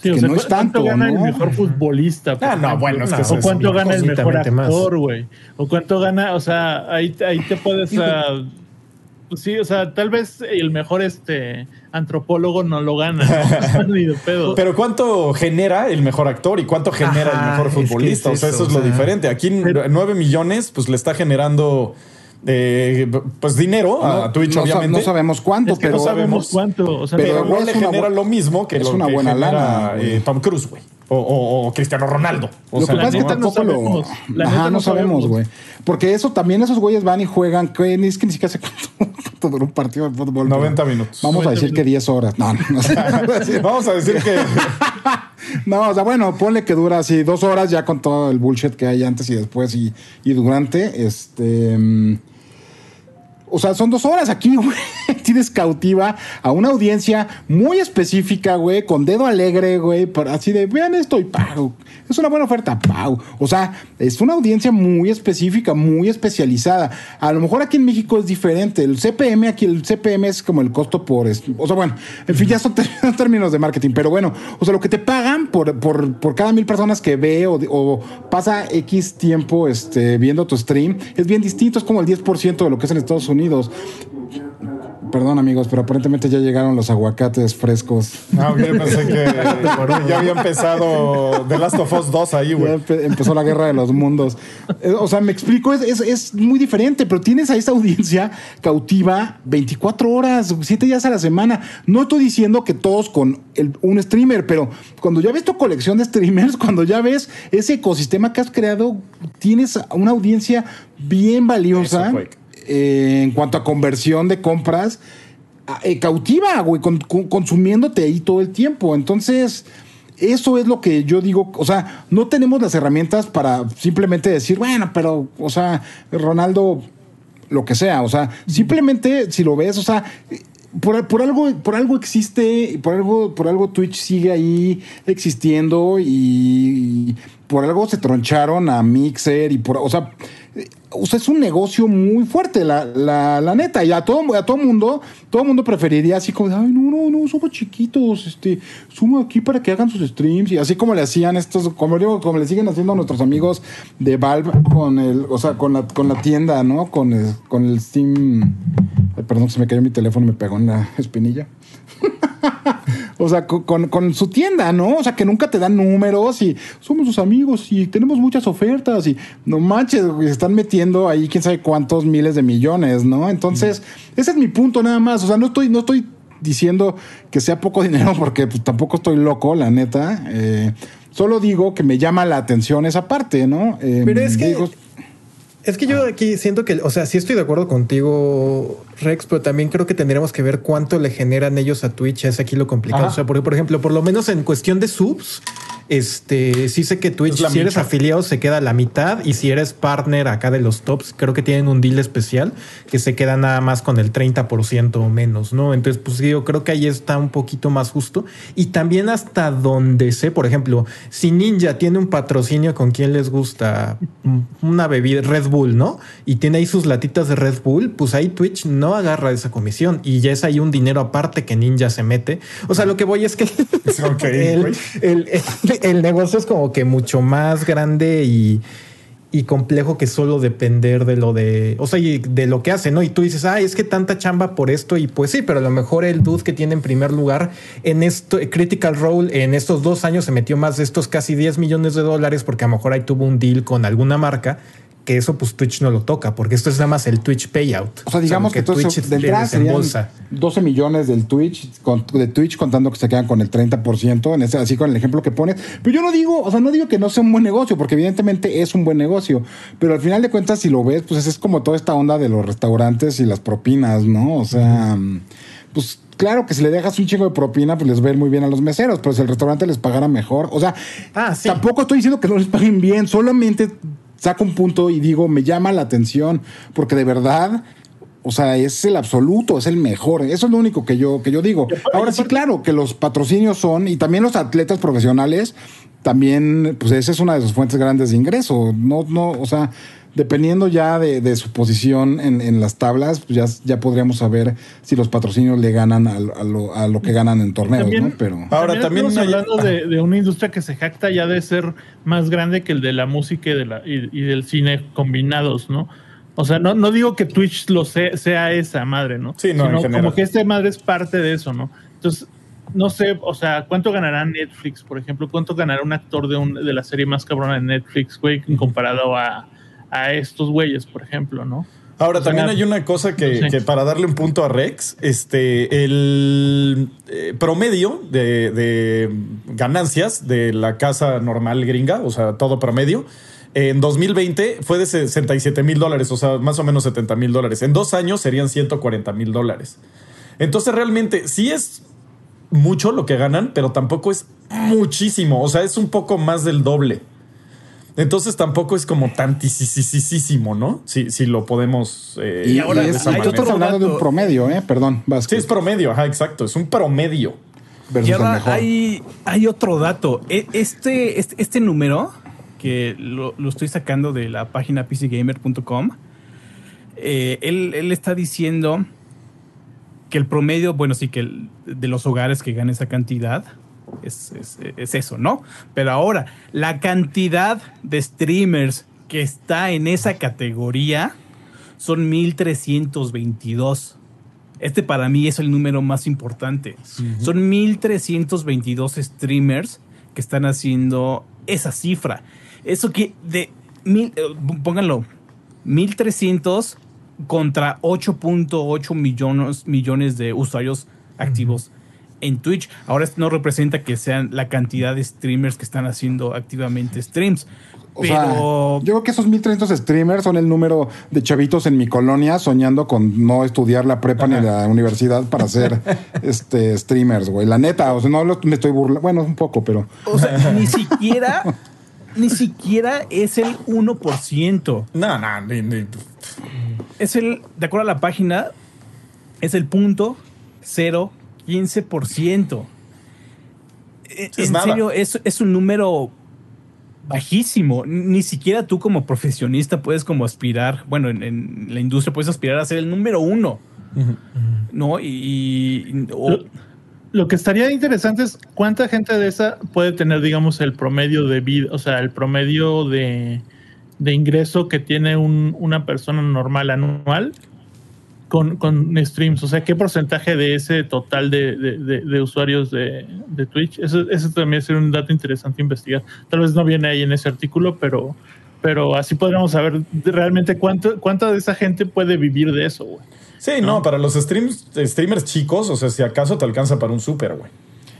Sí, o que sea, no ¿cu- es tanto, ¿Cuánto gana ¿no? el mejor futbolista? Ah, no, bueno, es que eso O es cuánto gana el mejor actor, güey. O cuánto gana, o sea, ahí, ahí te puedes. Pues sí, o sea, tal vez el mejor este antropólogo no lo gana. ¿no? Ni de pedo. Pero ¿cuánto genera el mejor actor y cuánto genera Ajá, el mejor es que futbolista? o sea, eso es lo o sea. diferente. Aquí Pero- 9 millones, pues le está generando eh, pues dinero a, a Twitch, no, sa- obviamente. no sabemos cuánto, es que pero... no sabemos cuánto. O sea, pero, Pero, no güey, le genera lo mismo que es lo una que buena genera lana, eh, Tom Cruise, güey. O, o- o Cristiano Ronaldo. O Lo sea, que pasa es que no tampoco lo. La Ajá, no, no sabemos, güey. Porque eso también, esos güeyes van y juegan. que Es que ni siquiera cuánto dura un partido de fútbol. 90 pero minutos. Vamos a 90 decir que 10 horas. No, no, no. sé. Vamos a decir que No, o sea, bueno, ponle que dura así dos horas ya con todo el bullshit que hay antes y después y, y durante. Este. mm, O sea, son dos horas aquí, güey. Tienes cautiva a una audiencia muy específica, güey, con dedo alegre, güey, por- así de, vean esto y pago. Es una buena oferta, pau. O sea, es una audiencia muy específica, muy especializada. A lo mejor aquí en México es diferente. El CPM, aquí el CPM es como el costo por... O sea, bueno, en fin, ya son términos de marketing, pero bueno, o sea, lo que te pagan por, por, por cada mil personas que ve o, o pasa X tiempo este, viendo tu stream es bien distinto, es como el 10% de lo que es en Estados Unidos. Perdón amigos, pero aparentemente ya llegaron los aguacates frescos. Ah, ok, pensé que ya había empezado The Last of Us 2 ahí, güey. empe- empezó la guerra de los mundos. Eh, O sea, me explico, es, es- es muy diferente, pero tienes a esta audiencia cautiva 24 horas, 7 días a la semana. No estoy diciendo que todos con el- un streamer, pero cuando ya ves tu colección de streamers, cuando ya ves ese ecosistema que has creado, tienes una audiencia bien valiosa Eso fue. Eh, en cuanto a conversión de compras. a- eh, cautiva, güey, con- con- consumiéndote ahí todo el tiempo. Entonces, eso es lo que yo digo. O sea, no tenemos las herramientas para simplemente decir, bueno, pero, o sea, Ronaldo, lo que sea. O sea, simplemente si lo ves, o sea. Por, por algo, por algo existe, por algo, por algo Twitch sigue ahí existiendo y, y por algo se troncharon a Mixer y por, o sea, o sea, es un negocio muy fuerte, la, la, la neta. Y a todo, a todo mundo, todo mundo preferiría así como, ay, no, no, no, somos chiquitos, este, sumo aquí para que hagan sus streams. Y así como le hacían estos, como digo, como le siguen haciendo nuestros amigos de Valve con el, o sea, con la, con la tienda, ¿no? Con el, con el Steam. Ay, perdón, se me cayó mi teléfono me pegó en la espinilla. O sea, con, con- su tienda, ¿no? O sea, que nunca te dan números y somos sus amigos y tenemos muchas ofertas y no manches, se están metiendo ahí quién sabe cuántos miles de millones, ¿no? Entonces, ese es mi punto nada más. O sea, no estoy, no estoy diciendo que sea poco dinero porque pues, tampoco estoy loco, la neta. Eh, solo digo que me llama la atención esa parte, ¿no? Eh, Pero es que- digo, Es que yo aquí siento que, o sea, sí estoy de acuerdo contigo, Rex, pero también creo que tendríamos que ver cuánto le generan ellos a Twitch. Es aquí lo complicado. Ajá. O sea, porque, por ejemplo, por lo menos en cuestión de subs, este, sí sé que Twitch, si eres afiliado, se queda la mitad. Y si eres partner acá de los tops, creo que tienen un deal especial que se queda nada más con el 30% o menos, ¿no? Entonces, pues yo creo que ahí está un poquito más justo. Y también hasta donde sé, por ejemplo, si Ninja tiene un patrocinio con quien les gusta una bebida Red Bull, ¿no? Y tiene ahí sus latitas de Red Bull, pues ahí Twitch no agarra esa comisión y ya es ahí un dinero aparte que Ninja se mete. O sea, lo que voy es que Ok, el, güey. el- el- el negocio es como que mucho más grande y, y complejo que solo depender de lo de, o sea, y de lo que hace, ¿no? Y tú dices, ay, es que tanta chamba por esto y pues sí, pero a lo mejor el dude que tiene en primer lugar en esto, Critical Role, en estos dos años se metió más de estos casi 10 millones de dólares porque a lo mejor ahí tuvo un deal con alguna marca. Que eso pues Twitch no lo toca, porque esto es nada más el Twitch payout. O sea, digamos que, entonces de entrada serían 12 millones del Twitch, con- de Twitch contando que se quedan con el 30%, en ese, así con el ejemplo que pones. Pero yo no digo, o sea, no digo que no sea un buen negocio, porque evidentemente es un buen negocio. Pero al final de cuentas, si lo ves, pues es como toda esta onda de los restaurantes y las propinas, ¿no? O sea, pues claro que si le dejas un chingo de propina, pues les va a ir muy bien a los meseros, pero si el restaurante les pagara mejor, o sea, Ah, sí. tampoco estoy diciendo que no les paguen bien, solamente saco un punto y digo, me llama la atención, porque de verdad, o sea, es el absoluto, es el mejor. Eso es lo único que yo, que yo digo. Ahora sí, claro, que los patrocinios son, y también los atletas profesionales, también, pues esa es una de sus fuentes grandes de ingreso. No, no, o sea, dependiendo ya de, de su posición en, en las tablas, pues ya, ya podríamos saber si los patrocinios le ganan a, lo- a lo, a lo que ganan en torneos, También- ¿no? Pero. Ahora, también estamos hay- hablando de, de una industria que se jacta ya de ser más grande que el de la música y, de la, y, y del cine combinados, ¿no? O sea, no, no digo que Twitch lo sea, sea esa madre, ¿no? Sí, no, Sino como que esta madre es parte de eso, ¿no? Entonces, no sé, o sea, ¿cuánto ganará Netflix, por ejemplo? ¿Cuánto ganará un actor de, un, de la serie más cabrona de Netflix, güey, comparado a, a estos güeyes, por ejemplo, ¿no? Ahora, O sea, también hay una cosa que, sí. que para darle un punto a Rex, este, el eh, promedio de, de ganancias de la casa normal gringa, o sea, todo promedio, en 2020 fue de 67 mil dólares, o sea, más o menos 70 mil dólares. En dos años serían 140 mil dólares. Entonces, realmente, sí es mucho lo que ganan, pero tampoco es muchísimo, o sea, es un poco más del doble. Entonces tampoco es como tantísimo, ¿no? Si, si lo podemos. eh, Y, ahora es, hay manera. estás hablando de un promedio, ¿eh? Perdón, Sí, Vázquez. es promedio, ajá, exacto. Es un promedio. versus Y ahora hay, hay otro dato. E- Este, este, este número, que lo, lo estoy sacando de la página pcgamer.com, eh, él, él está diciendo que el promedio, bueno, sí, que el- de los hogares que ganan esa cantidad es, es- es eso, ¿no? Pero ahora, la cantidad de streamers que está en esa categoría son 1322. Este para mí es el número más importante. Son 1322 streamers que están haciendo esa cifra. Eso que de mil, eh, pónganlo, 1300 contra 8.8 millones, millones de usuarios activos en Twitch. Ahora no representa que sean la cantidad de streamers que están haciendo activamente streams. O pero... sea, yo creo que esos 1300 streamers son el número de chavitos en mi colonia soñando con no estudiar la prepa ni la universidad para ser este, streamers, güey. La neta, o sea, no lo, me estoy burlando. Bueno, un poco, pero. O sea, ni siquiera. ni siquiera es el 1%. No, no, ni. Es el, de acuerdo a la página, es el punto cero 15%. E, es en serio, es, es un número bajísimo. Ni siquiera tú como profesionista puedes como aspirar, bueno, en, la industria puedes aspirar a ser el número uno. ¿No? Y... lo, que estaría interesante es cuánta gente de esa puede tener, digamos, el promedio de vida, o sea, el promedio de, de ingreso que tiene un, una persona normal anual con, con streams. O sea, qué porcentaje de ese total de, de- de- de usuarios de, de Twitch. Eso, eso también sería un dato interesante investigar. Tal vez no viene ahí en ese artículo, pero, pero así podríamos saber realmente cuánto, cuánta de esa gente puede vivir de eso, güey. Sí, no, para los streams, streamers chicos, o sea, si acaso te alcanza para un super, güey.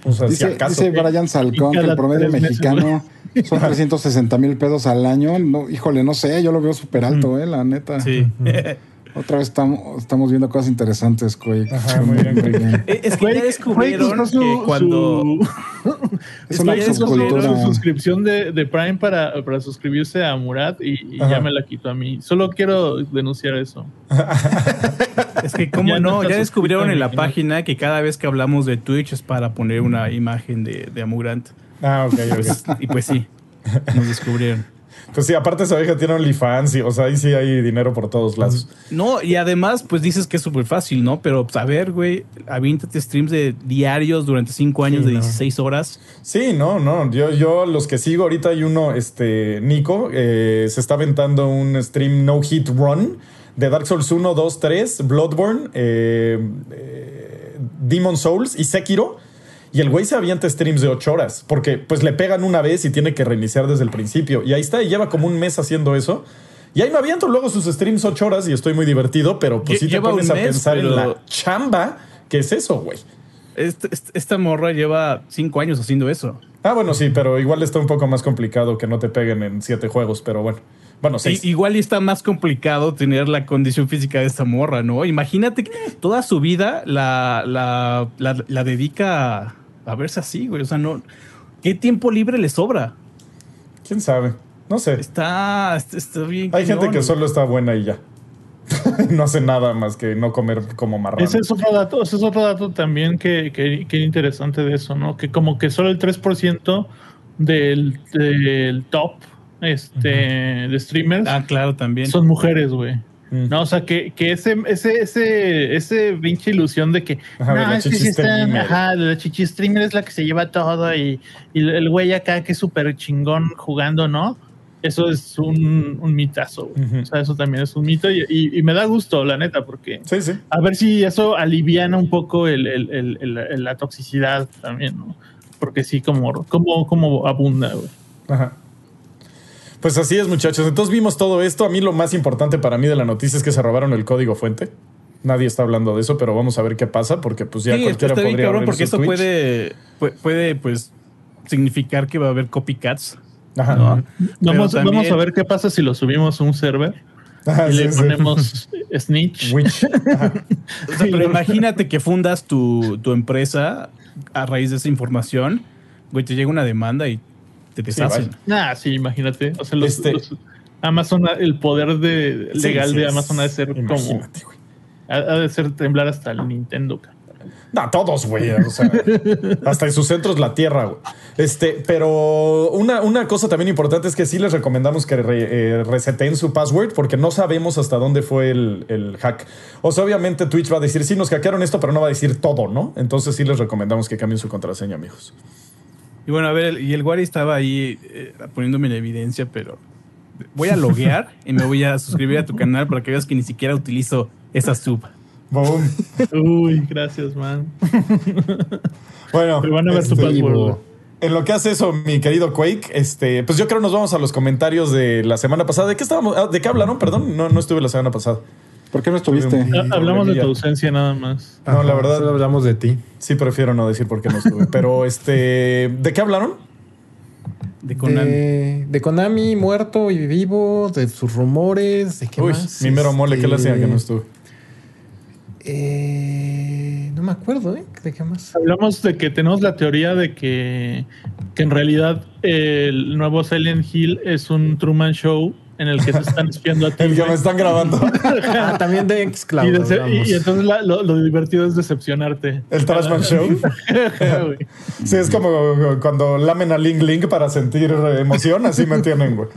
O sea, si acaso. dice Brian Salcón que el promedio meses, mexicano son 360 mil pesos al año. No, híjole, no sé, yo lo veo súper alto, eh, la neta. sí. Otra vez estamos, estamos viendo cosas interesantes, Quake. Ajá, muy bien, muy bien. Eh, es que ya descubrieron que cuando... su- Es una Güey, costó su- suscripción de, de Prime para, para suscribirse a Murad y, ya me la quitó a mí. Solo quiero denunciar eso. Es que, ¿cómo Ya no Ya descubrieron en la página que cada vez que hablamos de Twitch es para poner una imagen de, de Amurant. Ah, ok, ok. Pues, y pues sí, nos descubrieron. Pues sí, aparte esa vieja tiene OnlyFans, y, o sea, ahí sí hay dinero por todos lados. No, y además, pues dices que es súper fácil, ¿no? Pero, pues, a ver, güey, avíntate streams de diarios durante cinco años Sí, de no. 16 horas. Sí, no, no. Yo, yo los que sigo ahorita hay uno, este, Nico, eh, se está aventando un stream No Hit Run de Dark Souls 1, 2, 3, Bloodborne, eh, eh, Demon Souls y Sekiro. Y el güey se avienta streams de 8 horas, porque pues le pegan una vez y tiene que reiniciar desde el principio. Y ahí está, y lleva como un mes haciendo eso. Y ahí me aviento luego sus streams 8 horas y estoy muy divertido, pero pues Lle- sí te pones a mes, pensar en la chamba que es eso, güey. Este- este- esta morra lleva cinco años haciendo eso. Ah, bueno, sí, pero igual está un poco más complicado que no te peguen en siete juegos, pero bueno. Bueno. I- igual está más complicado tener la condición física de esta morra, ¿no? Imagínate que toda su vida la, la, la, la dedica a, verse así, güey. O sea, no. ¿Qué tiempo libre le sobra? ¿Quién sabe? No sé. Está, está, está bien. Hay gente que güey. solo está buena y ya. no hace nada más que no comer como marrano. Ese es otro dato, ese es otro dato también que, que, que interesante de eso, ¿no? Que como que solo el 3% del, del top este, de streamers Ah, claro, también. son mujeres, güey. No, o sea, que, que ese, ese, ese, ese pinche ilusión de que, Ajá, no, la es que ajá, la chichi streamer es la que se lleva todo y, y el güey acá que es súper chingón jugando, ¿no? Eso es un, un mitazo, güey. Ujú. O sea, eso también es un mito y, y- y me da gusto, la neta, porque Sí, sí. a ver si eso aliviana un poco el, el- el- el- el- la toxicidad también, ¿no? Porque sí, como, como, como abunda, güey. Ajá. Pues así es, muchachos. Entonces vimos todo esto. A mí lo más importante para mí de la noticia es que se robaron el código fuente. Nadie está hablando de eso, pero vamos a ver qué pasa, porque pues ya sí, cualquiera está bien podría cabrón porque esto Twitch. puede, puede, puede, pues, significar que va a haber copycats. Ajá. ¿no? Vamos, vamos a ver qué pasa si lo subimos a un server Ajá, y sí, le sí. ponemos snitch. Witch. Ajá. O sea, pero imagínate que fundas tu, tu empresa a raíz de esa información, güey, te llega una demanda y te deshacen. Ah, sí, imagínate. O sea, los, Este- los- Amazon, el poder de, legal sí, de Amazon ha de ser como. Ha, ha de ser temblar hasta el Nintendo. No, todos, güey. O sea, hasta en sus centros la tierra, güey. Este, pero una, una cosa también importante es que sí les recomendamos que re- eh, reseten su password porque no sabemos hasta dónde fue el, el hack. O sea, obviamente Twitch va a decir, sí, nos hackearon esto, pero no va a decir todo, ¿no? Entonces sí les recomendamos que cambien su contraseña, amigos. Y bueno, a ver, y el Wari estaba ahí eh, poniéndome en evidencia, pero voy a loguear y me voy a suscribir a tu canal para que veas que ni siquiera utilizo esa sub. Boom. Uy, gracias, man. Bueno, Pero van a ver este, güey. En lo que hace eso, mi querido Quake, este, pues yo creo nos vamos a los comentarios de la semana pasada. ¿De qué estábamos? ah, ¿De qué hablaron? Perdón, no, no estuve la semana pasada. ¿Por qué no estuviste? Hablamos de tu ausencia nada más. No, la verdad- hablamos de ti. Sí, prefiero no decir por qué no estuve. Pero este, ¿de qué hablaron? De Konami. De, de Konami muerto y vivo, de sus rumores, de qué Uy, más. mi mero mole, ¿qué le hacía que no Este, estuve? eh, no me acuerdo, ¿eh? ¿De qué más? Hablamos de que tenemos la teoría de que, que en realidad el nuevo Silent Hill es un Truman Show en el que te están espiando a ti. El que me están grabando. Ah, también de y, Xcloud. y- y entonces la- lo, lo divertido es decepcionarte. El Trashman Show. Sí, es como cuando lamen a Link Link para sentir emoción, así me tienen, güey.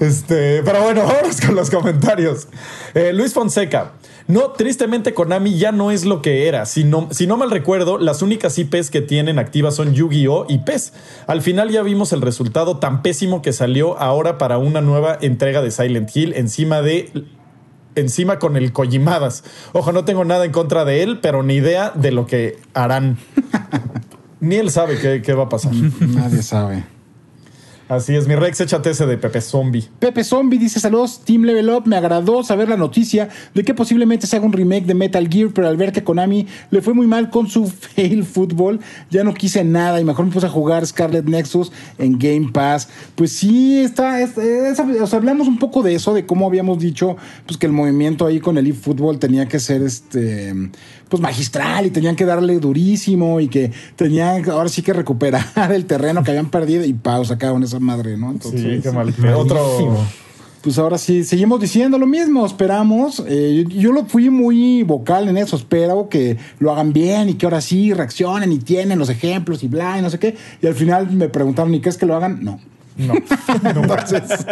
Este, pero bueno, vamos con los comentarios. Eh, Luis Fonseca. No, tristemente Konami ya no es lo que era. Si no, si no mal recuerdo, las únicas IPs que tienen activas son Yu-Gi-Oh! y PES. Al final ya vimos el resultado tan pésimo que salió ahora para una nueva entrega de Silent Hill encima de encima con el Kojimadas. Ojo, no tengo nada en contra de él, pero ni idea de lo que harán. Ni él sabe qué, qué va a pasar. Nadie sabe. Así es, mi Rex, échate ese de Pepe Zombie. Pepe Zombie dice saludos, Team Level Up. Me agradó saber la noticia de que posiblemente se haga un remake de Metal Gear, pero al ver que Konami le fue muy mal con su fail fútbol, ya no quise nada y mejor me puse a jugar Scarlet Nexus en Game Pass. Pues sí, está, es- o sea, hablamos un poco de eso, de cómo habíamos dicho pues que el movimiento ahí con el eFootball tenía que ser este pues magistral y tenían que darle durísimo y que tenían ahora sí que recuperar el terreno que habían perdido y pausa sacaron esa madre, ¿no? Entonces, Sí, qué mal. Otro. pues ahora sí, seguimos diciendo lo mismo, esperamos. Eh, yo, yo lo fui muy vocal en eso, espero que lo hagan bien y que ahora sí reaccionen y tienen los ejemplos y bla y no sé qué. Y al final me preguntaron, ¿y qué es que lo hagan? No. No. Entonces,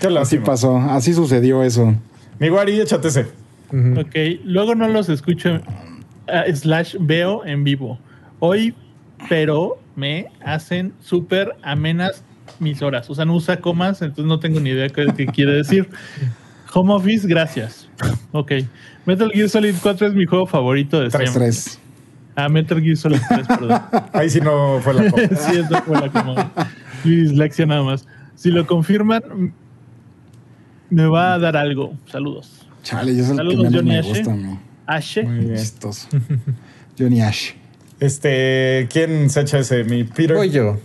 qué Así pasó, así sucedió eso. Mi Guari, échate ese. Ok, luego no los escucho ah, slash veo en vivo. Hoy, pero me hacen súper amenas mis horas. O sea, no usa comas, entonces no tengo ni idea qué, qué quiere decir. Home Office, gracias. Ok. Metal Gear Solid 4 es mi juego favorito de Tres, siempre. Tres. Ah, Metal Gear Solid 3, perdón. Ahí sí no fue la copa. sí, esa fue la como mi dislexia nada más. Si lo confirman, me va a dar algo. Saludos. Chale, yo es el Saludos, que Johnny me Ashe. gusta. Ashe. Muy bien. Johnny Ash. Este, ¿quién se echa ese? Mi Peter. Voy yo.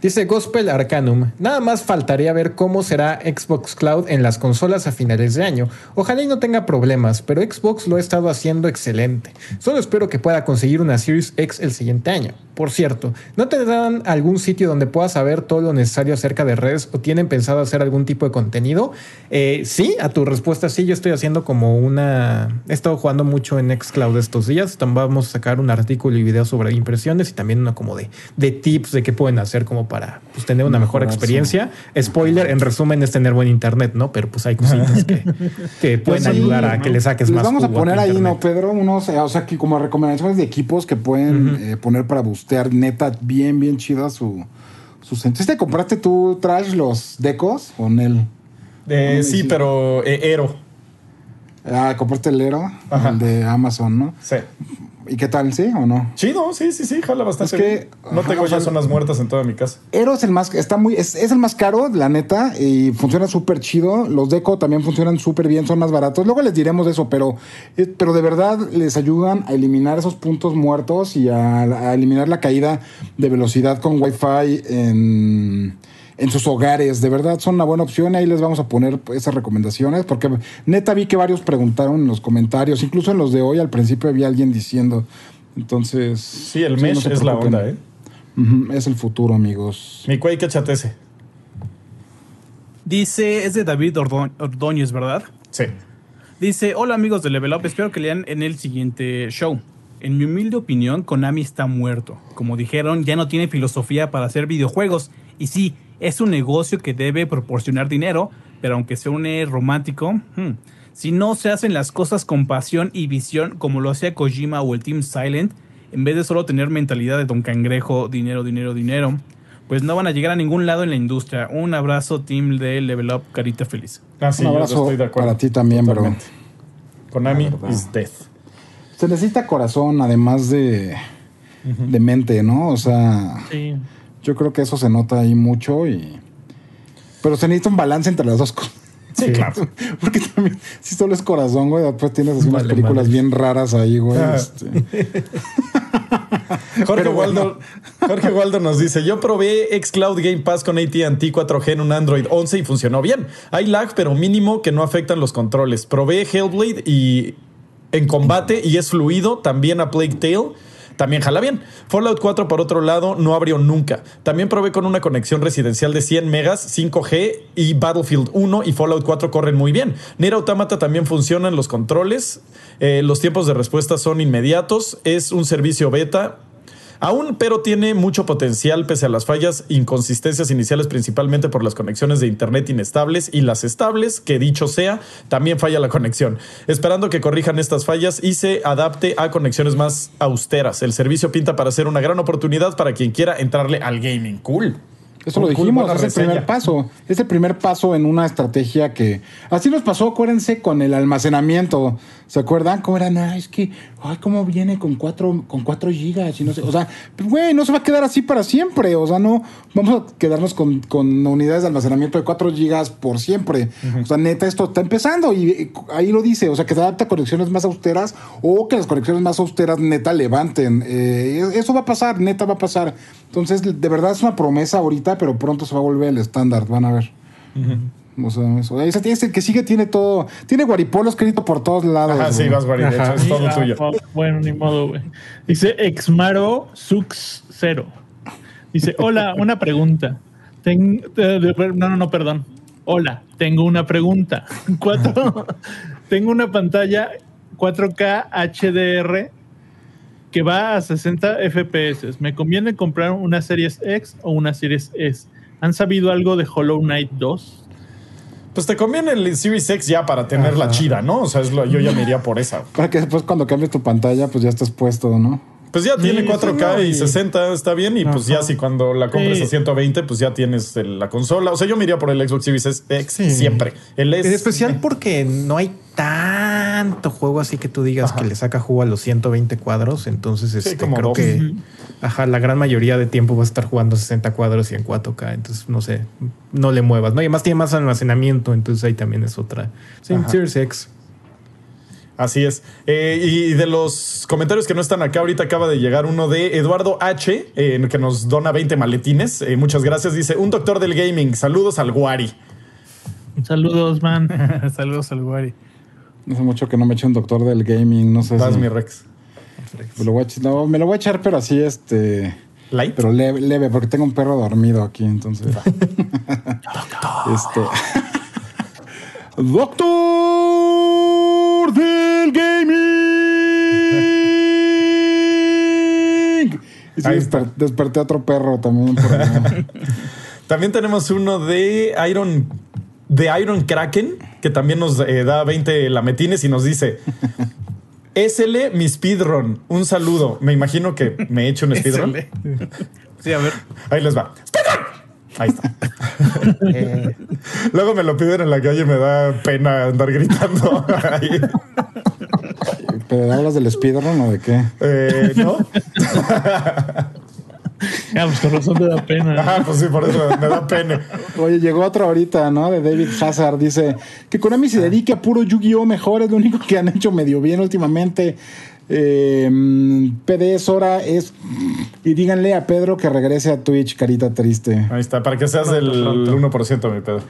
Dice Gospel Arcanum. Nada más faltaría ver cómo será Xbox Cloud en las consolas a finales de año. Ojalá y no tenga problemas, pero Xbox lo ha estado haciendo excelente. Solo espero que pueda conseguir una Series X el siguiente año. Por cierto, ¿no tendrán algún sitio donde puedas saber todo lo necesario acerca de redes o tienen pensado hacer algún tipo de contenido? Eh, sí, a tu respuesta sí, yo estoy haciendo como una... He estado jugando mucho en Xcloud estos días. Vamos a sacar un artículo y video sobre impresiones y también uno como de, de tips de qué pueden hacer como para pues, tener una mejor experiencia. Spoiler, en resumen, es tener buen internet, ¿no? Pero pues hay cositas que, que pueden Pues sí, ayudar a que le saques Les más vamos a poner ahí, internet. ¿no, Pedro? Unos, eh, o sea, que como recomendaciones de equipos que pueden eh, poner para bustear neta bien, bien chida su... su cent- ¿Sí te compraste tú, Trash, los decos o Nel? Eh, sí, pero eh, Ero. Ah, compraste el Ero el de Amazon, ¿no? Sí. ¿Y qué tal, sí o no? Chido, sí, sí, sí, jala bastante. Es que- bien. No tengo ya zonas muertas en toda mi casa. Ero es el más, está muy, es, es el más caro, la neta, y funciona súper chido. Los Deco también funcionan súper bien, son más baratos. Luego les diremos de eso, pero, eh, pero de verdad les ayudan a eliminar esos puntos muertos y a, a eliminar la caída de velocidad con Wi-Fi en, en sus hogares. De verdad son una buena opción. Ahí les vamos a poner esas recomendaciones, porque neta vi que varios preguntaron en los comentarios, incluso en los de hoy al principio había alguien diciendo. Entonces. Sí, el se es la onda, ¿eh? Es el futuro, amigos. Mi Quake, échate ese. Dice, es de David Ordo- Ordóñez, ¿verdad? Sí. Dice, hola amigos de Level Up, espero que lean en el siguiente show. En mi humilde opinión, Konami está muerto. Como dijeron, ya no tiene filosofía para hacer videojuegos. Y sí, es un negocio que debe proporcionar dinero, pero aunque sea un romántico, hmm, si no se hacen las cosas con pasión y visión como lo hacía Kojima o el Team Silent, en vez de solo tener mentalidad de Don Cangrejo, dinero, dinero, dinero, pues no van a llegar a ningún lado en la industria. Un abrazo, team de Level Up, carita feliz. Ah, sí, Un yo abrazo estoy de acuerdo. para ti también, bro. Totalmente. Konami is death. Se necesita corazón, además de, de mente, ¿no? O sea, Sí. Yo creo que eso se nota ahí mucho y... Pero se necesita un balance entre las dos cosas. Sí, claro. Porque también, si solo es corazón, güey, después tienes así unas películas madre. bien raras ahí, güey. Ah. este. Jorge, Pero bueno. Waldo, Jorge Waldo nos dice: Yo probé Xcloud Game Pass con ATT 4G en un Android 11 y funcionó bien. Hay lag, pero mínimo que no afectan los controles. Probé Hellblade y en combate y es fluido. También a Plague Tale. También jala bien. Fallout 4, por otro lado, no abrió nunca. También probé con una conexión residencial de 100 megas, 5G y Battlefield 1 y Fallout 4 corren muy bien. Nier Automata también funcionan los controles, eh, los tiempos de respuesta son inmediatos, es un servicio beta Aún, pero tiene mucho potencial pese a las fallas, inconsistencias iniciales, principalmente por las conexiones de internet inestables y las estables, que dicho sea, también falla la conexión. Esperando que corrijan estas fallas y se adapte a conexiones más austeras. El servicio pinta para ser una gran oportunidad para quien quiera entrarle al gaming. Cool. Eso lo dijimos, es el reseña. primer paso. Es el primer paso en una estrategia que. Así nos pasó, acuérdense, con el almacenamiento. ¿Se acuerdan? ¿Cómo era? No, es que, ay, cómo viene con cuatro, con cuatro gigas y no sé. O sea, pues, güey, no se va a quedar así para siempre. O sea, no vamos a quedarnos con, con unidades de almacenamiento de cuatro gigas por siempre. O sea, neta, esto está empezando y eh, ahí lo dice. O sea, que se adapta a conexiones más austeras o que las conexiones más austeras neta levanten. Eh, eso va a pasar, neta va a pasar. Entonces, de verdad es una promesa ahorita, pero pronto se va a volver el estándar. Van a ver. O sea, eso. Ese, ese que sigue tiene todo. Tiene guaripolo escrito por todos lados. Ajá, sí, vas, Guari, de hecho, Ajá. es todo Ah, tuyo. Bueno, ni modo, güey. Dice Exmaro Sux Cero. Dice, hola, una pregunta. Ten- eh, no, no, no, perdón. Hola, tengo una pregunta. Cuatro, tengo una pantalla 4K HDR que va a 60 FPS. ¿Me conviene comprar una Series X o una Series S? ¿Han sabido algo de Hollow Knight 2? Pues te conviene el Series X ya para tenerla chida, ¿no? O sea, es lo- yo ya me iría por esa. Para que después cuando cambies tu pantalla, pues ya estés puesto, ¿no? Pues ya tiene Sí, 4K sí, no, y y- 60, está bien. Y pues ya si cuando la compres Sí. a 120, pues ya tienes el- la consola. O sea, yo me iría por el Xbox Series X Sí. siempre. El S. En especial porque no hay tanto juego así que tú digas que le saca jugo a los 120 cuadros. Entonces, este, como creo dos. que ajá, la gran mayoría de tiempo vas a estar jugando 60 cuadros y en 4K. Entonces, no sé, no le muevas. ¿no? Y además tiene más almacenamiento. Entonces ahí también es otra. Sí. Series X. Así es. Eh, y de los comentarios que no están acá, ahorita acaba de llegar uno de Eduardo H, eh, que nos dona 20 maletines. Eh, muchas gracias. Dice, un doctor del gaming. Saludos al Guari. Saludos, man. Saludos al Guari. No hace mucho que no me eché un doctor del gaming, no sé Vas, si- mi Rex. me, lo voy a ech- no, me lo voy a echar, pero así, este. Light. Pero leve, leve, porque tengo un perro dormido aquí, entonces. este. Doctor del gaming. Y sí, Ahí está. desper- desperté a otro perro también. por. También tenemos uno de Iron, de Iron Kraken, que también nos eh, da 20 lametines y nos dice: SL mi speedrun. Un saludo. Me imagino que me he hecho un speedrun. Sí, a ver. Ahí les va. ¡Speedrun! Ahí está. Eh, Luego me lo piden en la calle y me da pena andar gritando. Ahí. ¿Pero hablas del speedrun o de qué? Eh, ¿No? Ah, pues con razón te da pena. Ajá, pues sí, por eso me da pena. Oye, llegó otro ahorita, ¿no? De David Hazard. Dice que Konami se dedique a puro Yu-Gi-Oh! mejor. Es lo único que han hecho medio bien últimamente. Eh, PD es hora, es. Y díganle a Pedro que regrese a Twitch, carita triste. Ahí está, para que seas del Pronto, 1%, mi pedo.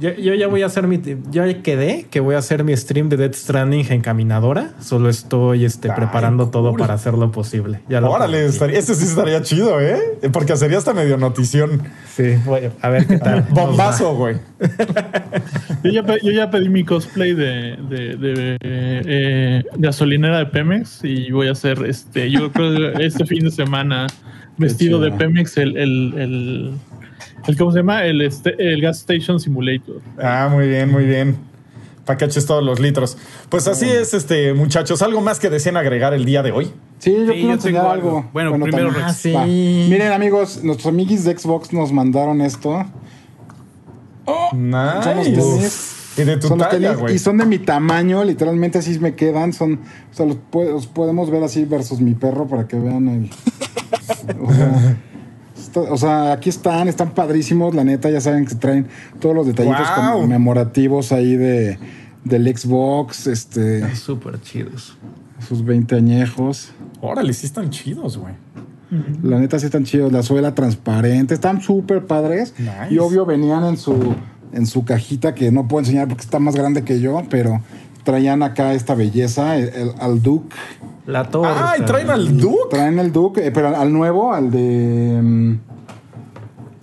Yo, yo ya voy a hacer mi. Yo ya quedé que voy a hacer mi stream de Death Stranding en caminadora. Solo estoy este, Ay, preparando todo para hacerlo posible. Ya lo Órale, estaría, este sí estaría chido, ¿eh? Porque sería hasta medio notición. Sí, voy a, ver qué tal. Bombazo, güey. Yo ya, pe- yo ya pedí mi cosplay de, de, de, eh, gasolinera de Pemex y voy a hacer este, yo creo que este fin de semana vestido de. Pemex el, el, el, el- ¿cómo se llama? El, este, el Gas Station Simulator. Ah, muy bien, muy bien. Para que eches todos los litros. Pues así es, este, muchachos. ¿Algo más que deseen agregar el día de hoy? Sí, yo Sí, quiero yo enseñar tengo algo. algo. Bueno, primero también. Ah, sí. Va. Miren, amigos, nuestros amiguis de Xbox nos mandaron esto. Son los Nice. tenis. Y de tu Son los talla, tenis güey. y son de mi tamaño, literalmente así me quedan. Son, o sea, los, los podemos ver así versus mi perro para que vean el. O sea, está- o sea, aquí están, están padrísimos, la neta, ya saben que traen todos los detallitos Guau. conmemorativos ahí de del Xbox, este, Súper chidos. sus 20 añejos. Órale, sí están chidos, güey. La neta sí están chidos, la suela transparente, están súper padres. Nice. Y obvio venían en su en su cajita que no puedo enseñar porque está más grande que yo, pero traían acá esta belleza, el, el- al Duke. La torta. Ay, traen al Duke. Traen el Duke, eh, pero al, nuevo, al de, mm,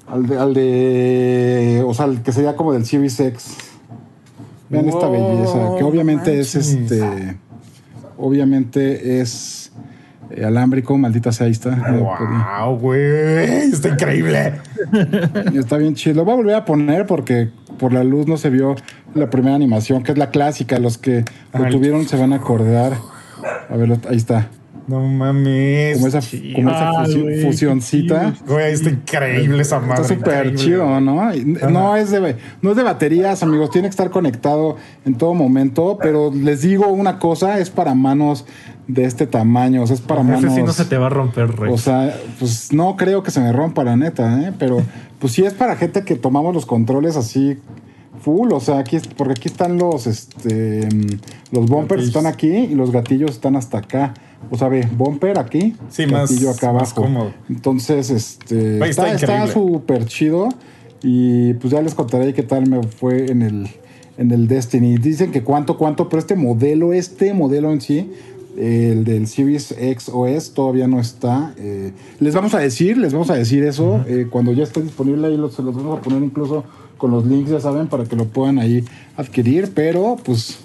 al de. Al de. O sea, el que sería como del Series X. Vean esta belleza, que obviamente es este. Obviamente es alámbrico, maldita sea, ahí está. Wow, güey. Está increíble. Está bien chido. Lo voy a volver a poner porque por la luz no se vio la primera animación, que es la clásica. Los que lo tuvieron se van a acordar. A ver, ahí está. No mames. Como esa, como fusioncita. Güey, está increíble esa madre. Está súper chido, ¿no? No es, de, no es de baterías, amigos. Tiene que estar conectado en todo momento. Pero les digo una cosa: es para manos de este tamaño. O sea, es para Ese manos. sí no se te va a romper. O sea, pues no creo que se me rompa la neta, ¿eh? Pero pues sí es para gente que tomamos los controles así full. O sea, aquí porque aquí están los, este, los bumpers están aquí y los gatillos están hasta acá. O sea, ve, bumper aquí, Sí, más- gatillo acá más abajo. cómodo. Entonces, este, Güey, está súper chido. Y pues ya les contaré qué tal me fue en el, en el Destiny. Dicen que cuánto, cuánto, pero este modelo, este modelo en sí, el del Series X OS todavía no está. Eh, les vamos a decir, les vamos a decir eso eh, cuando ya esté disponible ahí los, se los vamos a poner incluso con los links, ya saben, para que lo puedan ahí adquirir. Pero pues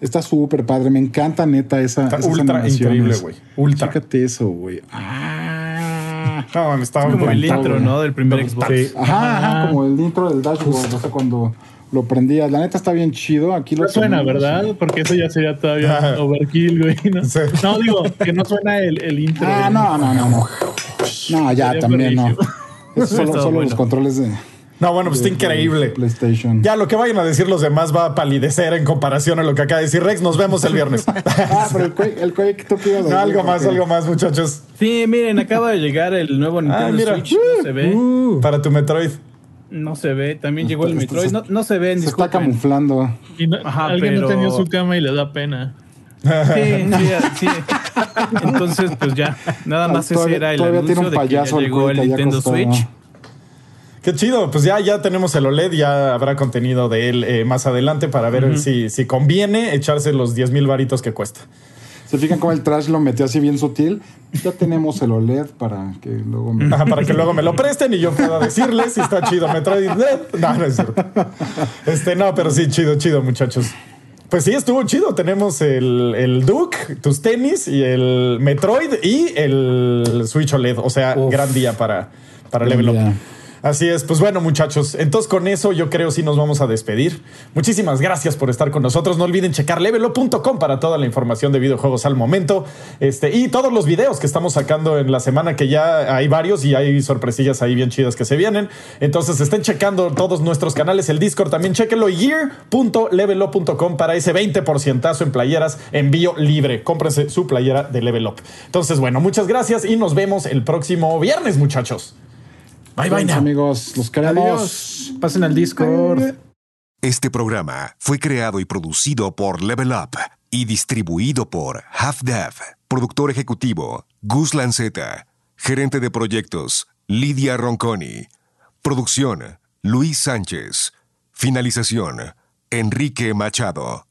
está súper padre, me encanta neta esa. Está esas ultra animaciones. increíble, güey. Ultra. Chécate eso, güey. Ah. No, me estaba Como el intro. ¿no? Del primer Xbox. Sí. Ajá, ajá, como el intro del dashboard, o sea, cuando lo prendías. La neta está bien chido. Aquí lo No suena, tenemos. ¿verdad? Porque eso ya sería todavía overkill, güey. ¿no? Sí. No, digo, que no suena el, el intro. Ah, no, no, no, no. No, ya Sería también no. Es solo, solo bueno. los controles de, No, bueno, pues de- está increíble. PlayStation. Ya lo que vayan a decir los demás va a palidecer en comparación a lo que acaba de decir Rex. Nos vemos el viernes. Ah, pero el Quake, el Quake, ¿tú a decir? algo más, algo más, muchachos. Sí, miren, acaba de llegar el nuevo Nintendo Ah, mira. Switch. No se ve. Uh, Para tu Metroid. No se ve. También llegó el Metroid. No, no se ven, Se está camuflando. Y no- Ajá, alguien no tenía su cama y le da pena. Sí, sí, sí. Entonces, pues ya. Nada más ese era el todavía anuncio tiene un de que ya llegó el Nintendo. Switch. Qué chido, pues ya, ya tenemos el OLED, ya habrá contenido de él eh, más adelante para ver si, si conviene echarse los 10 mil varitos que cuesta. ¿Se fijan cómo el trash lo metió así bien sutil? Ya tenemos el OLED para que luego me... Ajá, para que luego me lo presten y yo pueda decirles si está chido Metroid. No, no es cierto. Este, no, pero sí, chido, chido, muchachos. Pues sí, estuvo chido. Tenemos el, el Duke, tus tenis y el Metroid y el Switch OLED. O sea, Uf. gran día para, para Level Up. Así es, pues bueno muchachos, entonces con eso yo creo sí nos vamos a despedir. Muchísimas gracias por estar con nosotros. No olviden checar levelo.com para toda la información de videojuegos al momento. Este, y todos los videos que estamos sacando en la semana, que ya hay varios y hay sorpresillas ahí bien chidas que se vienen. Entonces estén checando todos nuestros canales, el Discord también chequenlo, year.levelup.com para ese 20% en playeras, envío libre. Cómprense su playera de Level Up. Entonces, bueno, muchas gracias y nos vemos el próximo viernes, muchachos. Bye bye now. amigos, los queremos. Adiós. Pasen al Discord. Este programa fue creado y producido por Level Up y distribuido por Half Dev. Productor ejecutivo Gus Lanceta. Gerente de proyectos Lidia Ronconi. Producción Luis Sánchez. Finalización Enrique Machado.